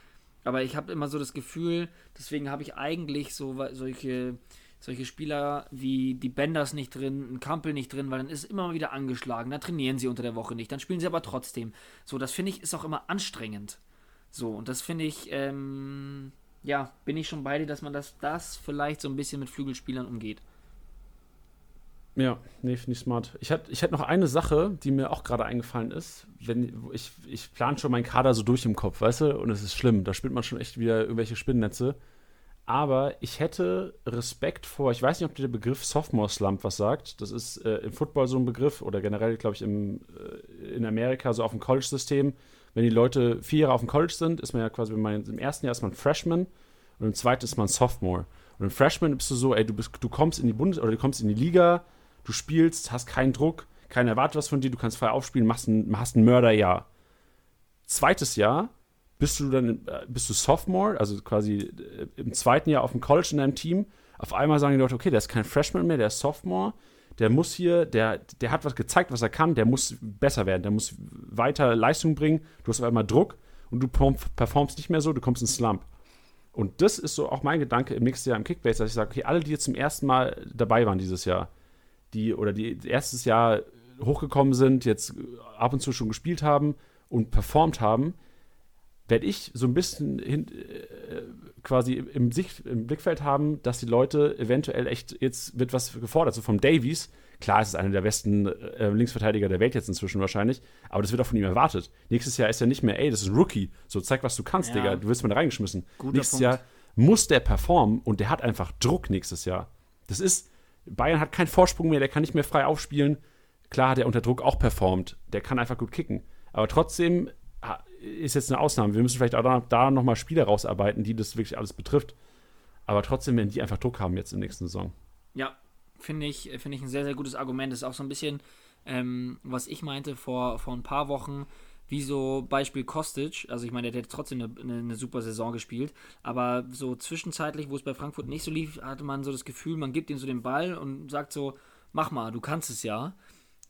Aber ich habe immer so das Gefühl, deswegen habe ich eigentlich so solche, solche Spieler wie die Benders nicht drin, ein Kampel nicht drin, weil dann ist immer wieder angeschlagen, dann trainieren sie unter der Woche nicht, dann spielen sie aber trotzdem. So, das finde ich ist auch immer anstrengend. So, und das finde ich, ähm, ja, bin ich schon bei dir, dass man das, das vielleicht so ein bisschen mit Flügelspielern umgeht. Ja, nee, finde ich smart. Ich hätte ich noch eine Sache, die mir auch gerade eingefallen ist. Wenn, ich ich plane schon meinen Kader so durch im Kopf, weißt du? Und es ist schlimm. Da spielt man schon echt wieder irgendwelche Spinnennetze. Aber ich hätte Respekt vor, ich weiß nicht, ob dir der Begriff Sophomore Slump was sagt. Das ist äh, im Football so ein Begriff oder generell, glaube ich, im, äh, in Amerika so auf dem College-System. Wenn die Leute vier Jahre auf dem College sind, ist man ja quasi, man im ersten Jahr ist man Freshman und im zweiten ist man Sophomore. Und im Freshman bist du so, ey, du, bist, du kommst in die Bundes- oder du kommst in die Liga, du spielst, hast keinen Druck, keiner erwartet was von dir, du kannst frei aufspielen, machst ein, hast ein Mörderjahr. Zweites Jahr bist du dann äh, bist du Sophomore, also quasi äh, im zweiten Jahr auf dem College in deinem Team. Auf einmal sagen die Leute, okay, der ist kein Freshman mehr, der ist Sophomore. der muss hier, der, der hat was gezeigt, was er kann, der muss besser werden, der muss weiter Leistung bringen. Du hast auf einmal Druck und du performst nicht mehr so, du kommst in Slump. Und das ist so auch mein Gedanke im nächsten Jahr im Kickbase, dass ich sage, okay, alle, die jetzt zum ersten Mal dabei waren dieses Jahr, die oder die erstes Jahr hochgekommen sind, jetzt ab und zu schon gespielt haben und performt haben, werde ich so ein bisschen hin, äh, quasi im, Sicht, im Blickfeld haben, dass die Leute eventuell echt, jetzt wird was gefordert. So vom Davies, klar, es ist einer der besten äh, Linksverteidiger der Welt jetzt inzwischen wahrscheinlich, aber das wird auch von ihm erwartet. Nächstes Jahr ist er nicht mehr, ey, das ist ein Rookie, so zeig, was du kannst, ja. Digga, du wirst mal da reingeschmissen. Guter nächstes Punkt. Jahr muss der performen und der hat einfach Druck nächstes Jahr. Das ist, Bayern hat keinen Vorsprung mehr, der kann nicht mehr frei aufspielen. Klar hat er unter Druck auch performt, der kann einfach gut kicken. Aber trotzdem ist jetzt eine Ausnahme. Wir müssen vielleicht auch da, da nochmal Spieler rausarbeiten, die das wirklich alles betrifft. Aber trotzdem werden die einfach Druck haben jetzt in der nächsten Saison. Ja, finde ich, find ich ein sehr, sehr gutes Argument. Das ist auch so ein bisschen, ähm, was ich meinte vor, vor ein paar Wochen, wie so Beispiel Kostic. Also ich meine, der hat trotzdem eine, eine, eine, super Saison gespielt, aber so zwischenzeitlich, wo es bei Frankfurt nicht so lief, hatte man so das Gefühl, man gibt ihm so den Ball und sagt so, mach mal, du kannst es ja.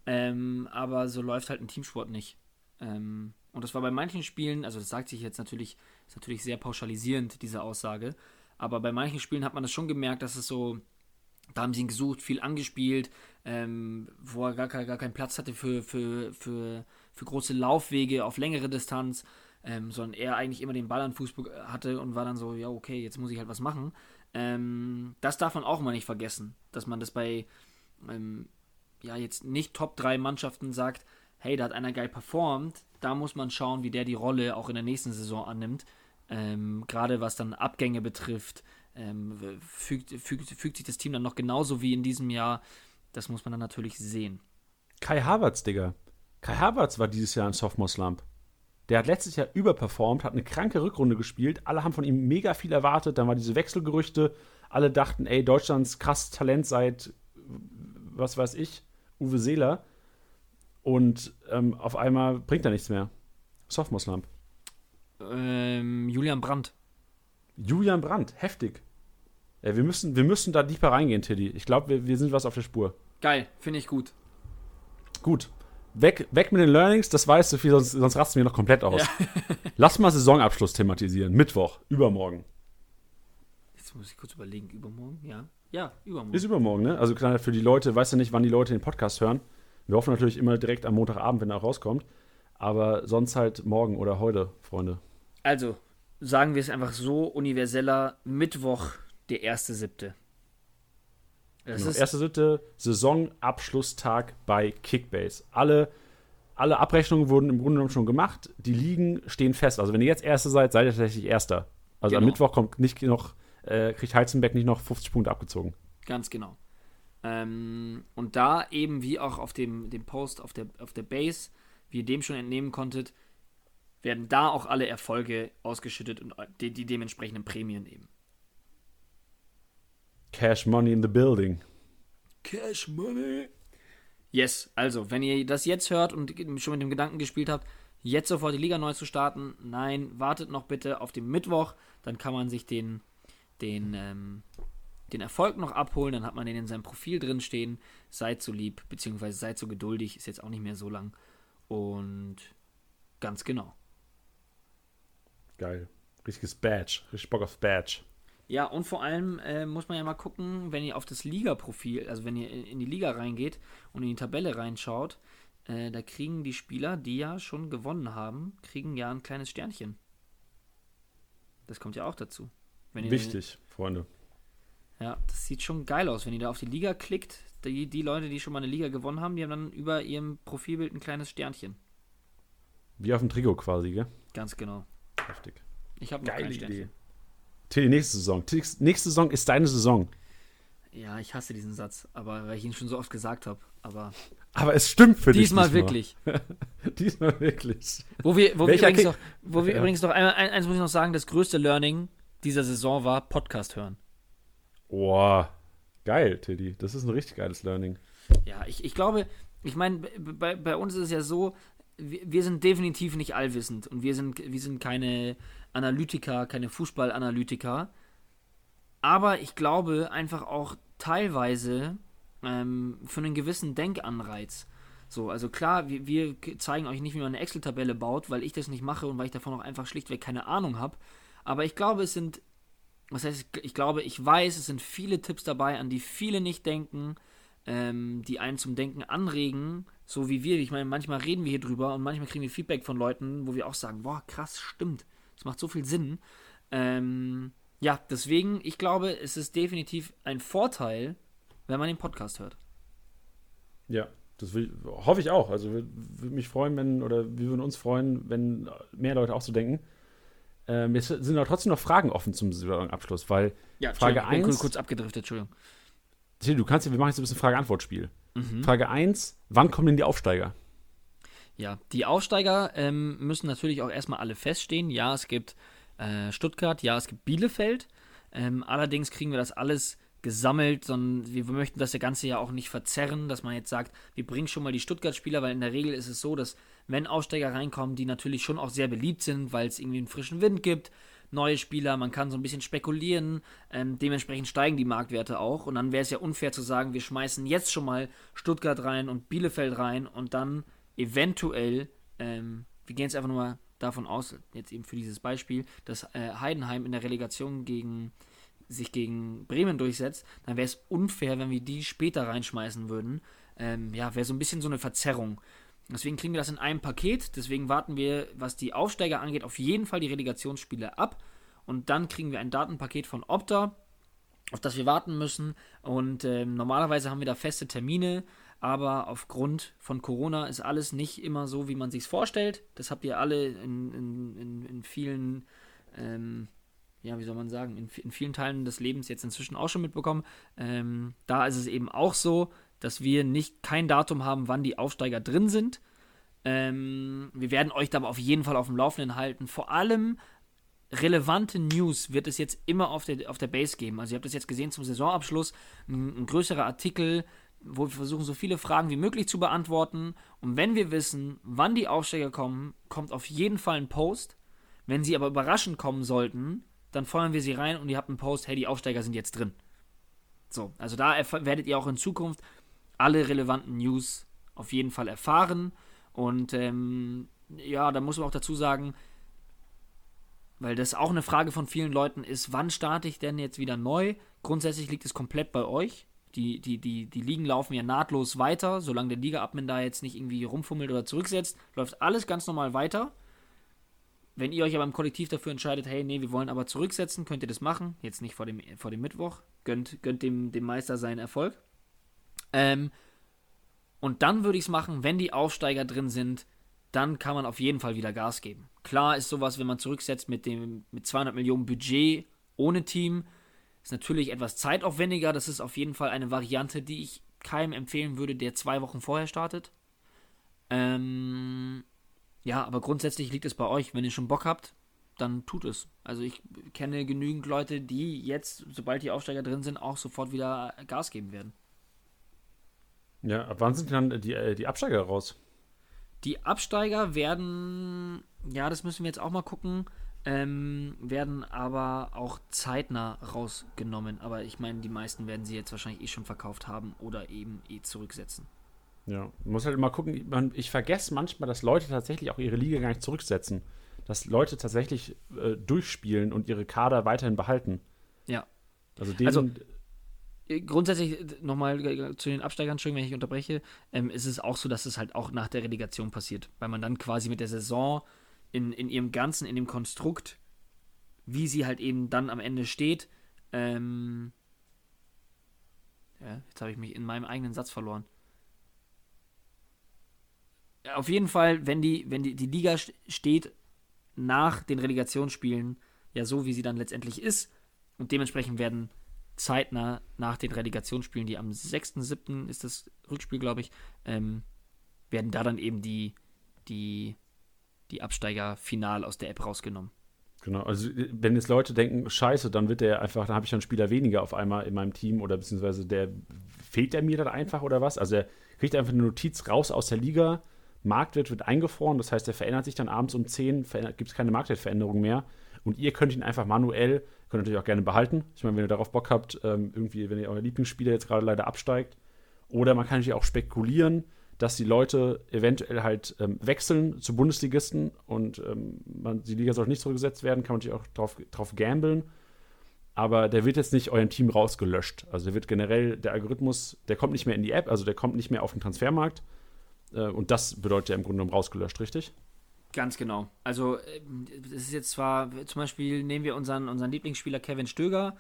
Ähm, aber so läuft halt ein Teamsport nicht. Ähm, und das war bei manchen Spielen, also das sagt sich jetzt natürlich, ist natürlich sehr pauschalisierend, diese Aussage, aber bei manchen Spielen hat man das schon gemerkt, dass es so, da haben sie ihn gesucht, viel angespielt, ähm, wo er gar, gar keinen Platz hatte für, für, für, für große Laufwege auf längere Distanz, ähm, sondern er eigentlich immer den Ball an Fuß hatte und war dann so, ja, okay, jetzt muss ich halt was machen. Ähm, das darf man auch mal nicht vergessen, dass man das bei, ähm, ja, jetzt nicht Top 3 Mannschaften sagt, hey, da hat einer geil performt, da muss man schauen, wie der die Rolle auch in der nächsten Saison annimmt. Ähm, Gerade was dann Abgänge betrifft, ähm, fügt, fügt, fügt sich das Team dann noch genauso wie in diesem Jahr. Das muss man dann natürlich sehen. Kai Havertz, Digga. Kai Havertz war dieses Jahr ein Sophomore Slump. Der hat letztes Jahr überperformt, hat eine kranke Rückrunde gespielt. Alle haben von ihm mega viel erwartet. Dann war diese Wechselgerüchte. Alle dachten, ey, Deutschlands krasses Talent seit, was weiß ich, Uwe Seeler. Und ähm, auf einmal bringt er nichts mehr. Sophomore Slump. Ähm, Julian Brandt. Julian Brandt, heftig. Ja, wir, müssen, wir müssen da tiefer reingehen, Tiddy. Ich glaube, wir, wir sind was auf der Spur. Geil, finde ich gut. Gut. Weg, weg mit den Learnings, das weißt du viel, sonst, sonst rasten wir noch komplett aus. Ja. (laughs) Lass mal Saisonabschluss thematisieren. Mittwoch, übermorgen. Jetzt muss ich kurz überlegen, übermorgen? Ja. Ja, übermorgen. Ist übermorgen, ne? Also klar, für die Leute, weißt du nicht, wann die Leute den Podcast hören. Wir hoffen natürlich immer direkt am Montagabend, wenn er rauskommt. Aber sonst halt morgen oder heute, Freunde. Also, sagen wir es einfach so, universeller Mittwoch, der erste siebte. Das genau, erste siebte Saisonabschlusstag bei Kickbase. Alle, alle Abrechnungen wurden im Grunde genommen schon gemacht. Die Ligen stehen fest. Also wenn ihr jetzt Erste seid, seid ihr tatsächlich Erster. Also genau. am Mittwoch kommt nicht noch, äh, kriegt Heizenbeck nicht noch 50 Punkte abgezogen. Ganz genau. Ähm, und da eben wie auch auf dem, dem Post auf der, auf der Base, wie ihr dem schon entnehmen konntet, werden da auch alle Erfolge ausgeschüttet und die, die dementsprechenden Prämien eben. Cash Money in the building. Cash Money. Yes, also, wenn ihr das jetzt hört und schon mit dem Gedanken gespielt habt, jetzt sofort die Liga neu zu starten, nein, wartet noch bitte auf den Mittwoch, dann kann man sich den, den, ähm, den Erfolg noch abholen, dann hat man den in seinem Profil drin stehen. Seid so lieb, beziehungsweise seid so geduldig, ist jetzt auch nicht mehr so lang. Und ganz genau. Geil. Richtiges Badge. Richtig Bock auf Badge. Ja, und vor allem äh, muss man ja mal gucken, wenn ihr auf das Liga-Profil, also wenn ihr in die Liga reingeht und in die Tabelle reinschaut, äh, da kriegen die Spieler, die ja schon gewonnen haben, kriegen ja ein kleines Sternchen. Das kommt ja auch dazu. Wichtig, Freunde. Ja, das sieht schon geil aus. Wenn ihr da auf die Liga klickt, die, die Leute, die schon mal eine Liga gewonnen haben, die haben dann über ihrem Profilbild ein kleines Sternchen. Wie auf dem Trikot quasi, gell? Ganz genau. Heftig. Ich habe noch Geile kein Sternchen. Idee. Tilly, nächste Saison. nächste Saison ist deine Saison. Ja, ich hasse diesen Satz, aber weil ich ihn schon so oft gesagt habe. Aber, aber es stimmt für diesmal dich. Diesmal wirklich. (laughs) diesmal wirklich. Wo wir, wo wir übrigens, noch, wo wir ja. übrigens noch, eins muss ich noch sagen, das größte Learning dieser Saison war Podcast hören. Boah, geil, Teddy. Das ist ein richtig geiles Learning. Ja, ich, ich glaube, ich meine, bei, bei uns ist es ja so, wir, wir sind definitiv nicht allwissend und wir sind, wir sind keine Analytiker, keine Fußballanalytiker. Aber ich glaube einfach auch teilweise ähm, für einen gewissen Denkanreiz. So, also klar, wir, wir zeigen euch nicht, wie man eine Excel-Tabelle baut, weil ich das nicht mache und weil ich davon auch einfach schlichtweg keine Ahnung habe. Aber ich glaube, es sind, was heißt, ich glaube, ich weiß, es sind viele Tipps dabei, an die viele nicht denken, ähm, die einen zum Denken anregen, so wie wir. Ich meine, manchmal reden wir hier drüber und manchmal kriegen wir Feedback von Leuten, wo wir auch sagen, boah, krass, stimmt. Das macht so viel Sinn. Ähm, ja, deswegen, ich glaube, es ist definitiv ein Vorteil, wenn man den Podcast hört. Ja, das will, hoffe ich auch. Also würde mich freuen, wenn, oder wir würden uns freuen, wenn mehr Leute auch so denken. Ähm, jetzt sind aber trotzdem noch Fragen offen zum Saisonabschluss, weil Ja, Frage Entschuldigung, ich bin 1 kurz, kurz abgedriftet, Entschuldigung. Du kannst ja, wir machen jetzt ein bisschen Frage-Antwort-Spiel. Mhm. Frage 1, wann kommen denn die Aufsteiger? Ja, die Aufsteiger ähm, müssen natürlich auch erstmal alle feststehen. Ja, es gibt äh, Stuttgart, ja, es gibt Bielefeld. Ähm, allerdings kriegen wir das alles gesammelt, sondern wir möchten das Ganze ja auch nicht verzerren, dass man jetzt sagt, wir bringen schon mal die Stuttgart-Spieler, weil in der Regel ist es so, dass wenn Aufsteiger reinkommen, die natürlich schon auch sehr beliebt sind, weil es irgendwie einen frischen Wind gibt, neue Spieler, man kann so ein bisschen spekulieren, ähm, dementsprechend steigen die Marktwerte auch und dann wäre es ja unfair zu sagen, wir schmeißen jetzt schon mal Stuttgart rein und Bielefeld rein und dann eventuell, ähm, wir gehen jetzt einfach nur mal davon aus, jetzt eben für dieses Beispiel, dass äh, Heidenheim in der Relegation gegen sich gegen Bremen durchsetzt, dann wäre es unfair, wenn wir die später reinschmeißen würden. Ähm, ja, wäre so ein bisschen so eine Verzerrung. Deswegen kriegen wir das in einem Paket. Deswegen warten wir, was die Aufsteiger angeht, auf jeden Fall die Relegationsspiele ab. Und dann kriegen wir ein Datenpaket von Opta, auf das wir warten müssen. Und ähm, normalerweise haben wir da feste Termine, aber aufgrund von Corona ist alles nicht immer so, wie man sich vorstellt. Das habt ihr alle in, in, in, in vielen, ähm, ja, wie soll man sagen, in, in, vielen Teilen des Lebens jetzt inzwischen auch schon mitbekommen. Ähm, da ist es eben auch so, dass wir nicht kein Datum haben, wann die Aufsteiger drin sind. Ähm, wir werden euch da auf jeden Fall auf dem Laufenden halten. Vor allem relevante News wird es jetzt immer auf der, auf der Base geben. Also ihr habt es jetzt gesehen zum Saisonabschluss, ein, ein größerer Artikel, wo wir versuchen, so viele Fragen wie möglich zu beantworten. Und wenn wir wissen, wann die Aufsteiger kommen, kommt auf jeden Fall ein Post. Wenn sie aber überraschend kommen sollten, dann feuern wir sie rein und ihr habt einen Post, hey, die Aufsteiger sind jetzt drin. So, also da werdet ihr auch in Zukunft alle relevanten News auf jeden Fall erfahren. Und ähm, ja, da muss man auch dazu sagen, weil das auch eine Frage von vielen Leuten ist, wann starte ich denn jetzt wieder neu? Grundsätzlich liegt es komplett bei euch. Die, die, die, die Ligen laufen ja nahtlos weiter. Solange der Liga-Admin da jetzt nicht irgendwie rumfummelt oder zurücksetzt, läuft alles ganz normal weiter. Wenn ihr euch aber im Kollektiv dafür entscheidet, hey, nee, wir wollen aber zurücksetzen, könnt ihr das machen. Jetzt nicht vor dem, vor dem Mittwoch. Gönnt, gönnt dem, dem Meister seinen Erfolg. Ähm, und dann würde ich es machen, wenn die Aufsteiger drin sind, dann kann man auf jeden Fall wieder Gas geben. Klar ist sowas, wenn man zurücksetzt mit dem mit 200 Millionen Budget ohne Team, ist natürlich etwas zeitaufwendiger. Das ist auf jeden Fall eine Variante, die ich keinem empfehlen würde, der zwei Wochen vorher startet. Ähm, ja, aber grundsätzlich liegt es bei euch. Wenn ihr schon Bock habt, dann tut es. Also ich kenne genügend Leute, die jetzt, sobald die Aufsteiger drin sind, auch sofort wieder Gas geben werden. Ja, ab wann sind dann die, äh, die Absteiger raus? Die Absteiger werden, ja, das müssen wir jetzt auch mal gucken, ähm, werden aber auch zeitnah rausgenommen. Aber ich meine, die meisten werden sie jetzt wahrscheinlich eh schon verkauft haben oder eben eh zurücksetzen. Ja, man muss halt immer gucken, ich vergesse manchmal, dass Leute tatsächlich auch ihre Liga gar nicht zurücksetzen. Dass Leute tatsächlich äh, durchspielen und ihre Kader weiterhin behalten. Ja. Also, denen, Also, grundsätzlich nochmal zu den Absteigern, Entschuldigung, wenn ich unterbreche, ähm, ist es auch so, dass es halt auch nach der Relegation passiert, weil man dann quasi mit der Saison in, in ihrem Ganzen, in dem Konstrukt, wie sie halt eben dann am Ende steht, ähm, ja, jetzt habe ich mich in meinem eigenen Satz verloren. Ja, Auf jeden Fall, wenn die, wenn die, die Liga st- steht nach den Relegationsspielen ja so, wie sie dann letztendlich ist, und dementsprechend werden zeitnah nach den Relegationsspielen, die am 6.7. ist das Rückspiel, glaube ich, ähm, werden da dann eben die, die, die Absteiger final aus der App rausgenommen. Genau, also wenn jetzt Leute denken, scheiße, dann wird der einfach, dann habe ich einen Spieler weniger auf einmal in meinem Team oder beziehungsweise der fehlt der mir dann einfach oder was? Also er kriegt einfach eine Notiz raus aus der Liga, Marktwert wird eingefroren, das heißt, der verändert sich dann abends um 10, gibt es keine Marktwertveränderung mehr und ihr könnt ihn einfach manuell, könnt natürlich auch gerne behalten. Ich meine, wenn ihr darauf Bock habt, ähm, irgendwie, wenn ihr euer Lieblingsspieler jetzt gerade leider absteigt Oder man kann natürlich auch spekulieren, dass die Leute eventuell halt ähm, wechseln zu Bundesligisten und ähm, man, die Liga soll nicht zurückgesetzt werden, kann man natürlich auch drauf, drauf gambeln. Aber der wird jetzt nicht eurem Team rausgelöscht. Also der wird generell, der Algorithmus, der kommt nicht mehr in die App, also der kommt nicht mehr auf den Transfermarkt. Äh, und das bedeutet ja im Grunde genommen rausgelöscht, richtig? Ganz genau. Also, es ist jetzt zwar, zum Beispiel nehmen wir unseren, unseren Lieblingsspieler Kevin Stöger,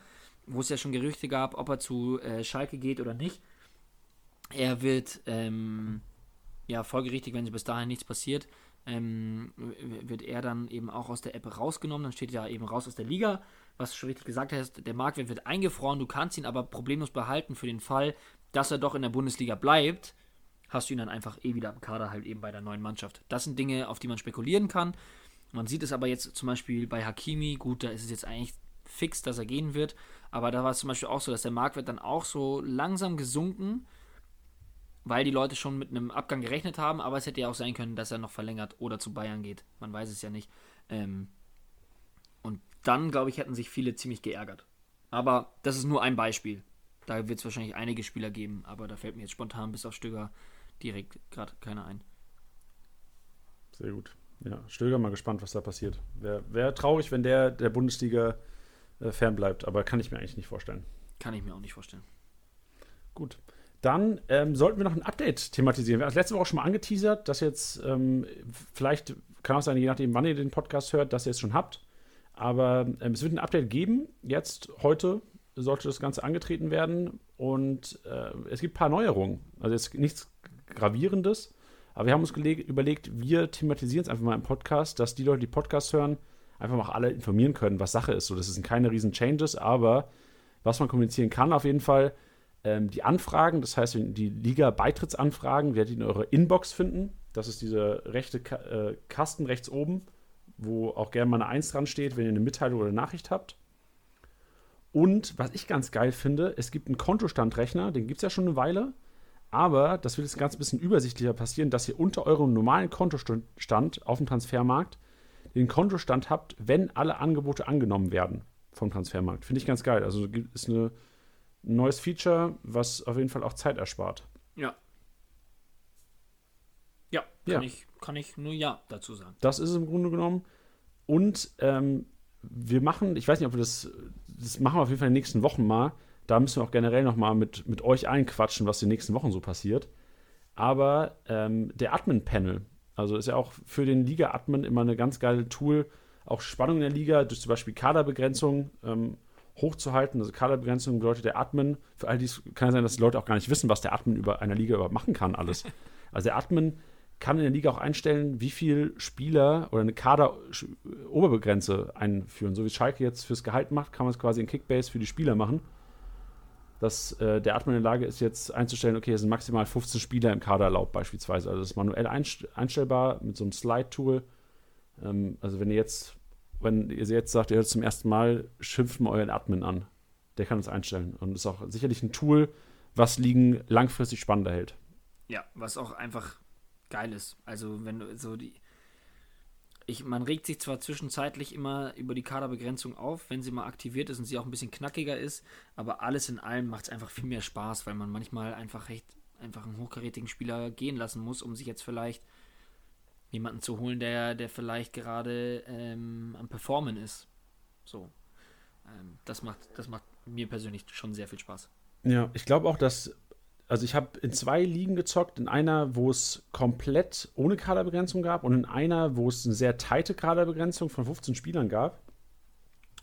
wo es ja schon Gerüchte gab, ob er zu äh, Schalke geht oder nicht. Er wird, ähm, ja, folgerichtig, wenn bis dahin nichts passiert, ähm, wird er dann eben auch aus der App rausgenommen. Dann steht er eben raus aus der Liga. Was du schon richtig gesagt hast, der Marktwert wird eingefroren. Du kannst ihn aber problemlos behalten für den Fall, dass er doch in der Bundesliga bleibt hast du ihn dann einfach eh wieder im Kader halt eben bei der neuen Mannschaft. Das sind Dinge, auf die man spekulieren kann. Man sieht es aber jetzt zum Beispiel bei Hakimi, gut, da ist es jetzt eigentlich fix, dass er gehen wird, aber da war es zum Beispiel auch so, dass der Marktwert dann auch so langsam gesunken, weil die Leute schon mit einem Abgang gerechnet haben, aber es hätte ja auch sein können, dass er noch verlängert oder zu Bayern geht. Man weiß es ja nicht. Ähm, und dann, glaube ich, hätten sich viele ziemlich geärgert. Aber das ist nur ein Beispiel. Da wird es wahrscheinlich einige Spieler geben, aber da fällt mir jetzt spontan bis auf Stöger direkt gerade keiner ein. Sehr gut. Ja, Stöger mal gespannt, was da passiert. Wäre wär traurig, wenn der der Bundesliga äh, fernbleibt, aber kann ich mir eigentlich nicht vorstellen. Kann ich mir auch nicht vorstellen. Gut. Dann ähm, sollten wir noch ein Update thematisieren. Wir haben das letzte Woche auch schon mal angeteasert, dass jetzt ähm, vielleicht kann auch sein, je nachdem, wann ihr den Podcast hört, dass ihr es schon habt. Aber ähm, es wird ein Update geben. Jetzt, heute, sollte das Ganze angetreten werden. Und äh, es gibt ein paar Neuerungen. Also jetzt nichts Gravierendes. Aber wir haben uns überlegt, wir thematisieren es einfach mal im Podcast, dass die Leute, die Podcasts hören, einfach mal alle informieren können, was Sache ist. So, das sind keine riesen Changes, aber was man kommunizieren kann, auf jeden Fall ähm, die Anfragen, das heißt, die Liga-Beitrittsanfragen, werdet ihr in eurer Inbox finden. Das ist dieser rechte Ka äh, Kasten rechts oben, wo auch gerne mal eine Eins dran steht, wenn ihr eine Mitteilung oder eine Nachricht habt. Und was ich ganz geil finde, es gibt einen Kontostandrechner, den gibt es ja schon eine Weile. Aber das wird jetzt ganz ein bisschen übersichtlicher passieren, dass ihr unter eurem normalen Kontostand auf dem Transfermarkt den Kontostand habt, wenn alle Angebote angenommen werden vom Transfermarkt. Finde ich ganz geil. Also ist eine, ein neues Feature, was auf jeden Fall auch Zeit erspart. Ja. Ja, kann, ja. Ich, kann ich nur Ja dazu sagen. Das ist es im Grunde genommen. Und ähm, wir machen, ich weiß nicht, ob wir das, das machen wir auf jeden Fall in den nächsten Wochen mal, da müssen wir auch generell nochmal mit, mit euch einquatschen, was die nächsten Wochen so passiert. Aber ähm, der Admin-Panel, also ist ja auch für den Liga-Admin immer eine ganz geile Tool, auch Spannung in der Liga durch zum Beispiel Kaderbegrenzung ähm, hochzuhalten. Also Kaderbegrenzung bedeutet der Admin, für all dies kann sein, dass die Leute auch gar nicht wissen, was der Admin über einer Liga überhaupt machen kann, alles. (laughs) Also der Admin kann in der Liga auch einstellen, wie viele Spieler oder eine Kader-Oberbegrenze einführen. So wie Schalke jetzt fürs Gehalt macht, kann man es quasi in Kickbase für die Spieler machen dass äh, der Admin in der Lage ist, jetzt einzustellen, okay, es sind maximal 15 Spieler im Kader erlaubt, beispielsweise. Also das ist manuell einstellbar mit so einem Slide-Tool. Ähm, also wenn ihr jetzt, wenn ihr jetzt sagt, ihr hört zum ersten Mal, schimpft mal euren Admin an. Der kann das einstellen. Und ist auch sicherlich ein Tool, was Ligen langfristig spannender hält. Ja, was auch einfach geil ist. Also wenn du so die ich, man regt sich zwar zwischenzeitlich immer über die Kaderbegrenzung auf, wenn sie mal aktiviert ist und sie auch ein bisschen knackiger ist, aber alles in allem macht es einfach viel mehr Spaß, weil man manchmal einfach recht einfach einen hochkarätigen Spieler gehen lassen muss, um sich jetzt vielleicht jemanden zu holen, der, der vielleicht gerade ähm, am Performen ist. So. Ähm, das, macht, das macht mir persönlich schon sehr viel Spaß. Ja, ich glaube auch, dass also ich habe in zwei Ligen gezockt, in einer, wo es komplett ohne Kaderbegrenzung gab und in einer, wo es eine sehr teite Kaderbegrenzung von 15 Spielern gab.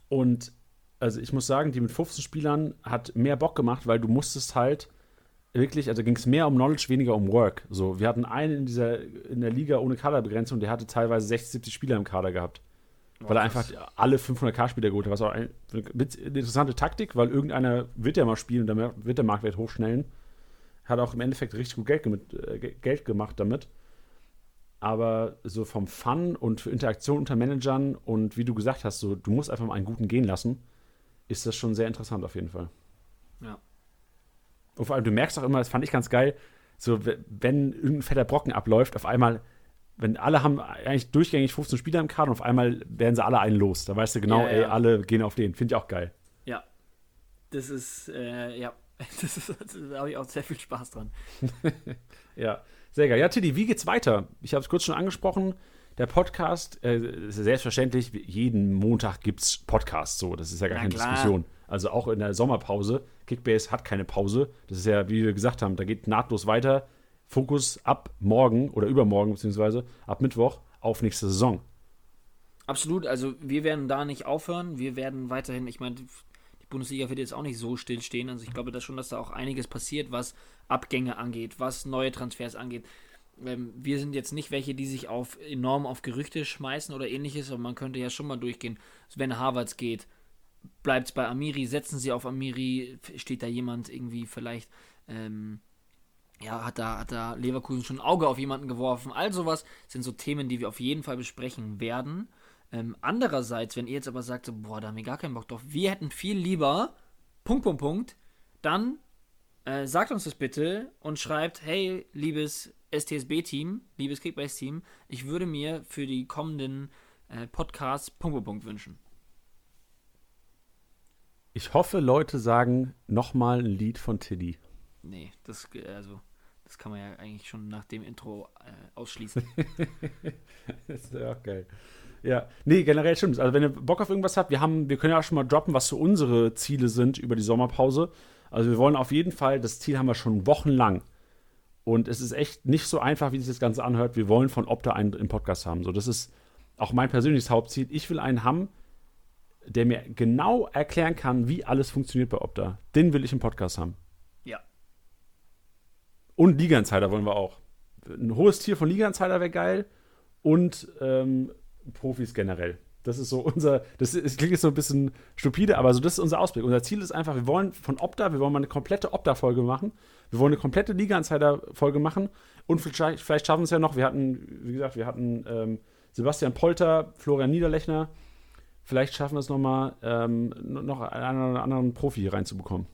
Und also ich muss sagen, die mit 15 Spielern hat mehr Bock gemacht, weil du musstest halt wirklich, also ging es mehr um Knowledge, weniger um Work. So, wir hatten einen in dieser in der Liga ohne Kaderbegrenzung, der hatte teilweise 60, 70 Spieler im Kader gehabt. Oh, weil er einfach alle 500k-Spieler geholt hat. Was auch eine, eine interessante Taktik, weil irgendeiner wird ja mal spielen, dann wird der Marktwert hochschnellen. Hat auch im Endeffekt richtig gut Geld, mit, äh, Geld gemacht damit. Aber so vom Fun und für Interaktion unter Managern und wie du gesagt hast, so, du musst einfach mal einen guten gehen lassen, ist das schon sehr interessant auf jeden Fall. Ja. Und vor allem, du merkst auch immer, das fand ich ganz geil, so, wenn irgendein fetter Brocken abläuft, auf einmal, wenn alle haben eigentlich durchgängig 15 Spieler im Kader und auf einmal werden sie alle einen los. Da weißt du genau, ja, ja. ey, alle gehen auf den. Finde ich auch geil. Ja. Das ist, äh, ja, (laughs) Das ist, da habe ich auch sehr viel Spaß dran. (laughs) ja, sehr geil. Ja, Tiddy, wie geht's weiter? Ich habe es kurz schon angesprochen. Der Podcast, äh, selbstverständlich, jeden Montag gibt es Podcasts, so, das ist ja gar Na keine klar. Diskussion. Also auch in der Sommerpause. Kickbase hat keine Pause. Das ist ja, wie wir gesagt haben, da geht nahtlos weiter. Fokus ab morgen oder übermorgen, beziehungsweise ab Mittwoch auf nächste Saison. Absolut, also wir werden da nicht aufhören. Wir werden weiterhin, ich meine, Bundesliga wird jetzt auch nicht so stillstehen. Also ich glaube da schon, dass da auch einiges passiert, was Abgänge angeht, was neue Transfers angeht. Ähm, wir sind jetzt nicht welche, die sich auf enorm auf Gerüchte schmeißen oder ähnliches, aber man könnte ja schon mal durchgehen. Wenn Harvards geht, bleibt es bei Amiri, setzen sie auf Amiri, steht da jemand irgendwie vielleicht, ähm, ja, hat da, hat da Leverkusen schon ein Auge auf jemanden geworfen. All sowas sind so Themen, die wir auf jeden Fall besprechen werden. Ähm, andererseits, wenn ihr jetzt aber sagt, so, boah, da haben wir gar keinen Bock drauf, wir hätten viel lieber, Punkt, Punkt, Punkt, dann äh, sagt uns das bitte und schreibt, hey, liebes STSB-Team, liebes Kickbase-Team, ich würde mir für die kommenden äh, Podcasts Punkt, Punkt, Punkt wünschen. Ich hoffe, Leute sagen nochmal ein Lied von Tiddy. Nee, das, also, das kann man ja eigentlich schon nach dem Intro äh, ausschließen. (laughs) das ist ja auch geil. Ja, nee, generell stimmt. Also, wenn ihr Bock auf irgendwas habt, wir, haben, wir können ja auch schon mal droppen, was so unsere Ziele sind über die Sommerpause. Also, wir wollen auf jeden Fall, das Ziel haben wir schon wochenlang. Und es ist echt nicht so einfach, wie sich das Ganze anhört. Wir wollen von Opta einen im Podcast haben. So, das ist auch mein persönliches Hauptziel. Ich will einen haben, der mir genau erklären kann, wie alles funktioniert bei Opta. Den will ich im Podcast haben. Ja. Und Liga-Insider wollen wir auch. Ein hohes Tier von Liga-Insider wäre geil. Und ähm, Profis generell. Das ist so unser, das, ist, das klingt jetzt so ein bisschen stupide, aber so das ist unser Ausblick. Unser Ziel ist einfach, wir wollen von Opta, wir wollen mal eine komplette Opta-Folge machen. Wir wollen eine komplette Liga-Insider-Folge machen. Und vielleicht, vielleicht schaffen wir es ja noch. Wir hatten, wie gesagt, wir hatten ähm, Sebastian Polter, Florian Niederlechner. Vielleicht schaffen wir es nochmal, ähm, noch einen oder anderen Profi hier reinzubekommen.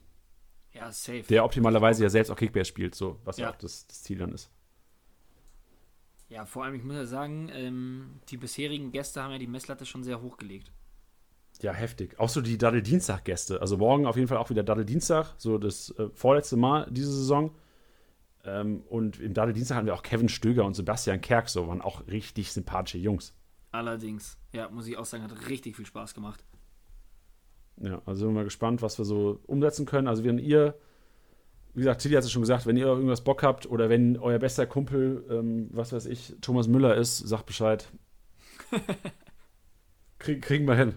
Ja, safe. Der optimalerweise ja selbst auch Kickbase spielt, so, was ja, ja auch das, das Ziel dann ist. Ja, vor allem, ich muss ja sagen, ähm, die bisherigen Gäste haben ja die Messlatte schon sehr hochgelegt. Ja, heftig. Auch so die Daddel-Dienstag-Gäste. Also morgen auf jeden Fall auch wieder Daddel-Dienstag, so das äh, vorletzte Mal diese Saison. Ähm, und im Daddel-Dienstag hatten wir auch Kevin Stöger und Sebastian Kerk, so waren auch richtig sympathische Jungs. Allerdings, ja, muss ich auch sagen, hat richtig viel Spaß gemacht. Ja, also sind wir mal gespannt, was wir so umsetzen können. Also wenn ihr wie gesagt, Tilly hat es schon gesagt, wenn ihr irgendwas Bock habt oder wenn euer bester Kumpel, ähm, was weiß ich, Thomas Müller ist, sagt Bescheid. (laughs) Krieg, kriegen wir hin.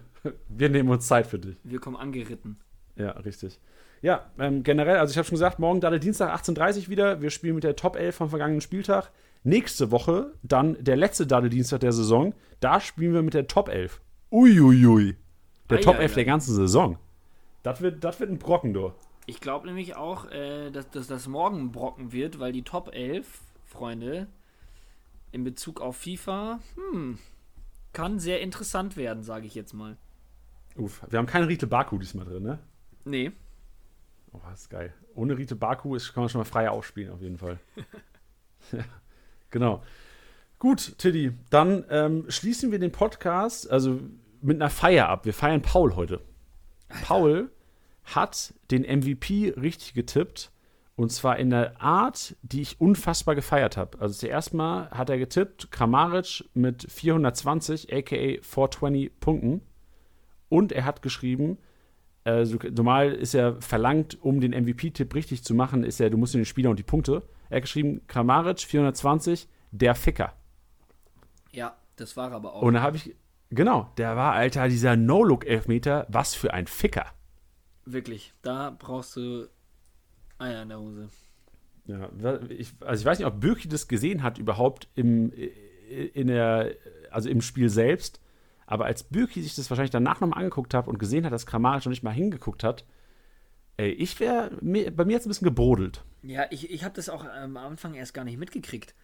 Wir nehmen uns Zeit für dich. Wir kommen angeritten. Ja, richtig. Ja, ähm, generell, also ich habe schon gesagt, morgen da der Dienstag 18.30 Uhr wieder. Wir spielen mit der Top 11 vom vergangenen Spieltag. Nächste Woche dann der letzte Dadel-Dienstag der Saison. Da spielen wir mit der Top 11. Uiuiui. Der ei, Top 11 ei, der ganzen Saison. Das wird, das wird ein Brocken, du. Ich glaube nämlich auch, äh, dass, dass das morgen Brocken wird, weil die Top 11, Freunde, in Bezug auf FIFA, hm, kann sehr interessant werden, sage ich jetzt mal. Uff, wir haben keine Rite Baku diesmal drin, ne? Nee. Oh, das ist geil. Ohne Rite Baku ist, kann man schon mal frei aufspielen, auf jeden Fall. (laughs) ja, genau. Gut, Tiddy, dann ähm, schließen wir den Podcast, also mit einer Feier ab. Wir feiern Paul heute. Alter. Paul hat den MVP richtig getippt. Und zwar in der Art, die ich unfassbar gefeiert habe. Also zuerst mal hat er getippt, Kramaric mit 420, aka 420 Punkten. Und er hat geschrieben, äh, normal ist er verlangt, um den MVP-Tipp richtig zu machen, ist er, du musst den Spieler und die Punkte. Er hat geschrieben, Kramaric 420, der Ficker. Ja, das war aber auch. Und da habe ich, genau, der war, Alter, dieser No-Look-Elfmeter, was für ein Ficker. Wirklich, da brauchst du Eier in der Hose. Ja, ich, also ich weiß nicht, ob Birki das gesehen hat überhaupt im, in der, also im Spiel selbst. Aber als Birki sich das wahrscheinlich danach nochmal angeguckt hat und gesehen hat, dass Kramaric noch nicht mal hingeguckt hat, ey, ich wäre, bei mir jetzt ein bisschen gebrodelt. Ja, ich, ich habe das auch am Anfang erst gar nicht mitgekriegt.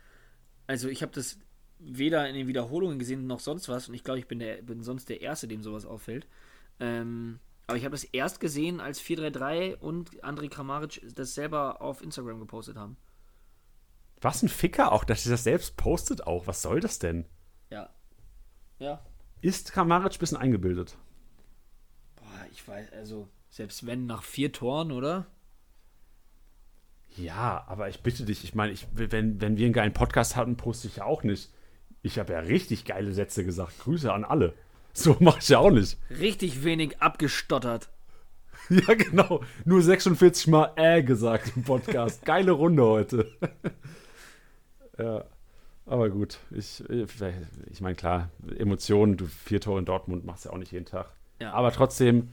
Also ich habe das weder in den Wiederholungen gesehen noch sonst was und ich glaube, ich bin, der, bin sonst der Erste, dem sowas auffällt. Ähm, aber ich habe es erst gesehen, als 433 und André Kramaric das selber auf Instagram gepostet haben. Was ein Ficker auch, dass sie das selbst postet auch. Was soll das denn? Ja. Ja. Ist Kramaric ein bisschen eingebildet? Boah, ich weiß, also, selbst wenn nach vier Toren, oder? Ja, aber ich bitte dich, ich meine, ich, wenn, wenn wir einen geilen Podcast hatten, poste ich ja auch nicht. Ich habe ja richtig geile Sätze gesagt. Grüße an alle. So mache ich ja auch nicht. Richtig wenig abgestottert. (laughs) Ja, genau. Nur 46 Mal äh gesagt im Podcast. (laughs) Geile Runde heute. (laughs) ja. Aber gut, ich, ich meine, klar, Emotionen, du vier Tore in Dortmund machst ja auch nicht jeden Tag. Ja. Aber trotzdem.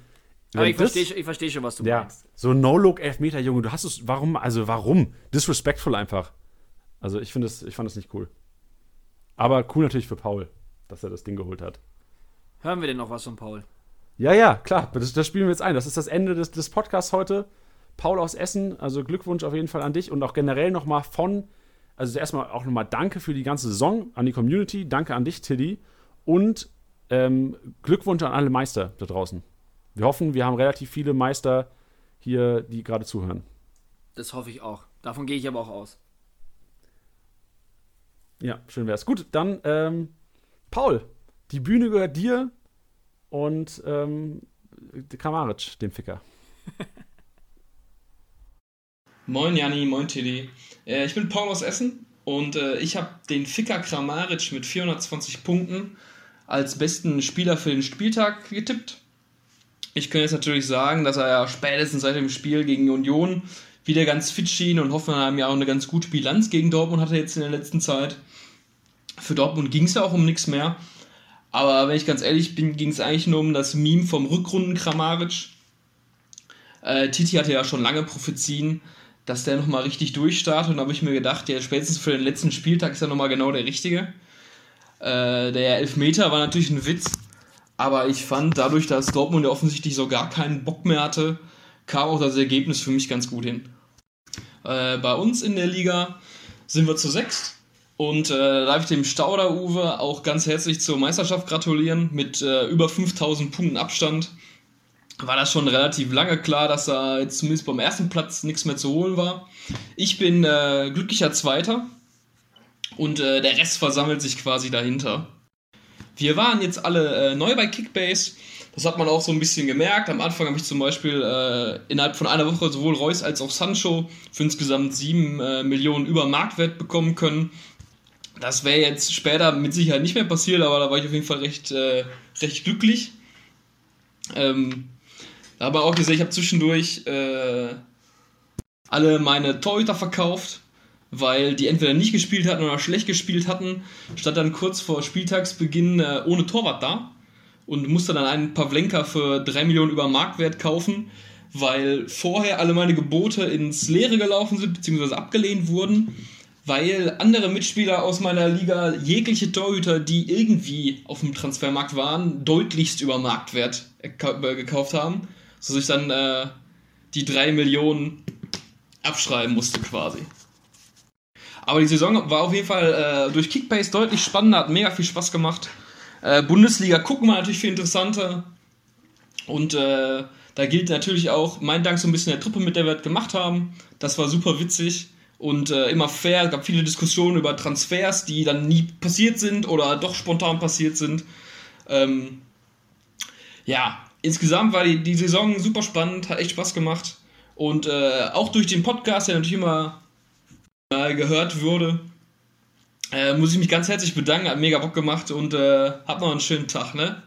Aber ich verstehe versteh schon, was du ja, meinst. So No-Look-Elfmeter, Junge, du hast es. Warum? Also, warum? Disrespectful einfach. Also, ich, das, ich fand das nicht cool. Aber cool natürlich für Paul, dass er das Ding geholt hat. Hören wir denn noch was von Paul? Ja, ja, klar. Das, das spielen wir jetzt ein. Das ist das Ende des, des Podcasts heute. Paul aus Essen, also Glückwunsch auf jeden Fall an dich und auch generell nochmal von also erstmal auch nochmal Danke für die ganze Saison an die Community. Danke an dich, Tilly. Und ähm, Glückwunsch an alle Meister da draußen. Wir hoffen, wir haben relativ viele Meister hier, die gerade zuhören. Das hoffe ich auch. Davon gehe ich aber auch aus. Ja, schön wär's. Gut, dann, ähm, Paul, die Bühne gehört dir und ähm, Kramaric, dem Ficker. (laughs) moin Janni, moin Tilly. Äh, ich bin Paul aus Essen und äh, ich habe den Ficker Kramaric mit 420 Punkten als besten Spieler für den Spieltag getippt. Ich kann jetzt natürlich sagen, dass er ja spätestens seit dem Spiel gegen Union wieder ganz fit schien und Hoffenheim ja auch eine ganz gute Bilanz gegen Dortmund hatte jetzt in der letzten Zeit. Für Dortmund ging es ja auch um nichts mehr. Aber wenn ich ganz ehrlich bin, ging es eigentlich nur um das Meme vom Rückrunden Kramaric. Äh, Titi hatte ja schon lange Prophezien, dass der nochmal richtig durchstartet. Und da habe ich mir gedacht, ja, spätestens für den letzten Spieltag ist er nochmal genau der Richtige. Äh, der Elfmeter war natürlich ein Witz, aber ich fand, dadurch, dass Dortmund ja offensichtlich so gar keinen Bock mehr hatte, kam auch das Ergebnis für mich ganz gut hin. Äh, bei uns in der Liga sind wir zu sechst. Und äh, darf ich dem Stauder-Uwe auch ganz herzlich zur Meisterschaft gratulieren mit äh, über 5000 Punkten Abstand war das schon relativ lange klar, dass da jetzt zumindest beim ersten Platz nichts mehr zu holen war. Ich bin äh, glücklicher Zweiter und äh, der Rest versammelt sich quasi dahinter. Wir waren jetzt alle äh, neu bei Kickbase. Das hat man auch so ein bisschen gemerkt. Am Anfang habe ich zum Beispiel äh, innerhalb von einer Woche sowohl Reus als auch Sancho für insgesamt 7 äh, Millionen über Marktwert bekommen können. Das wäre jetzt später mit Sicherheit nicht mehr passiert, aber da war ich auf jeden Fall recht, äh, recht glücklich. Ähm, aber auch gesehen, ich habe zwischendurch äh, alle meine Torhüter verkauft, weil die entweder nicht gespielt hatten oder schlecht gespielt hatten. Stand dann kurz vor Spieltagsbeginn äh, ohne Torwart da und musste dann einen Pavlenka für 3 Millionen über Marktwert kaufen, weil vorher alle meine Gebote ins Leere gelaufen sind, beziehungsweise abgelehnt wurden weil andere Mitspieler aus meiner Liga jegliche Torhüter, die irgendwie auf dem Transfermarkt waren, deutlichst über Marktwert gekauft haben sodass ich dann äh, die 3 Millionen abschreiben musste quasi. Aber die Saison war auf jeden Fall äh, durch Kickbase deutlich spannender, hat mega viel Spaß gemacht. Äh, Bundesliga gucken wir natürlich viel interessanter. Und äh, da gilt natürlich auch mein Dank so ein bisschen der Truppe, mit der wir das gemacht haben. Das war super witzig und äh, immer fair. Es gab viele Diskussionen über Transfers, die dann nie passiert sind oder doch spontan passiert sind. Ähm, ja, insgesamt war die, die Saison super spannend, hat echt Spaß gemacht. Und äh, auch durch den Podcast, der natürlich immer äh, gehört wurde, äh, muss ich mich ganz herzlich bedanken, hat mega Bock gemacht und äh, habt noch einen schönen Tag, ne?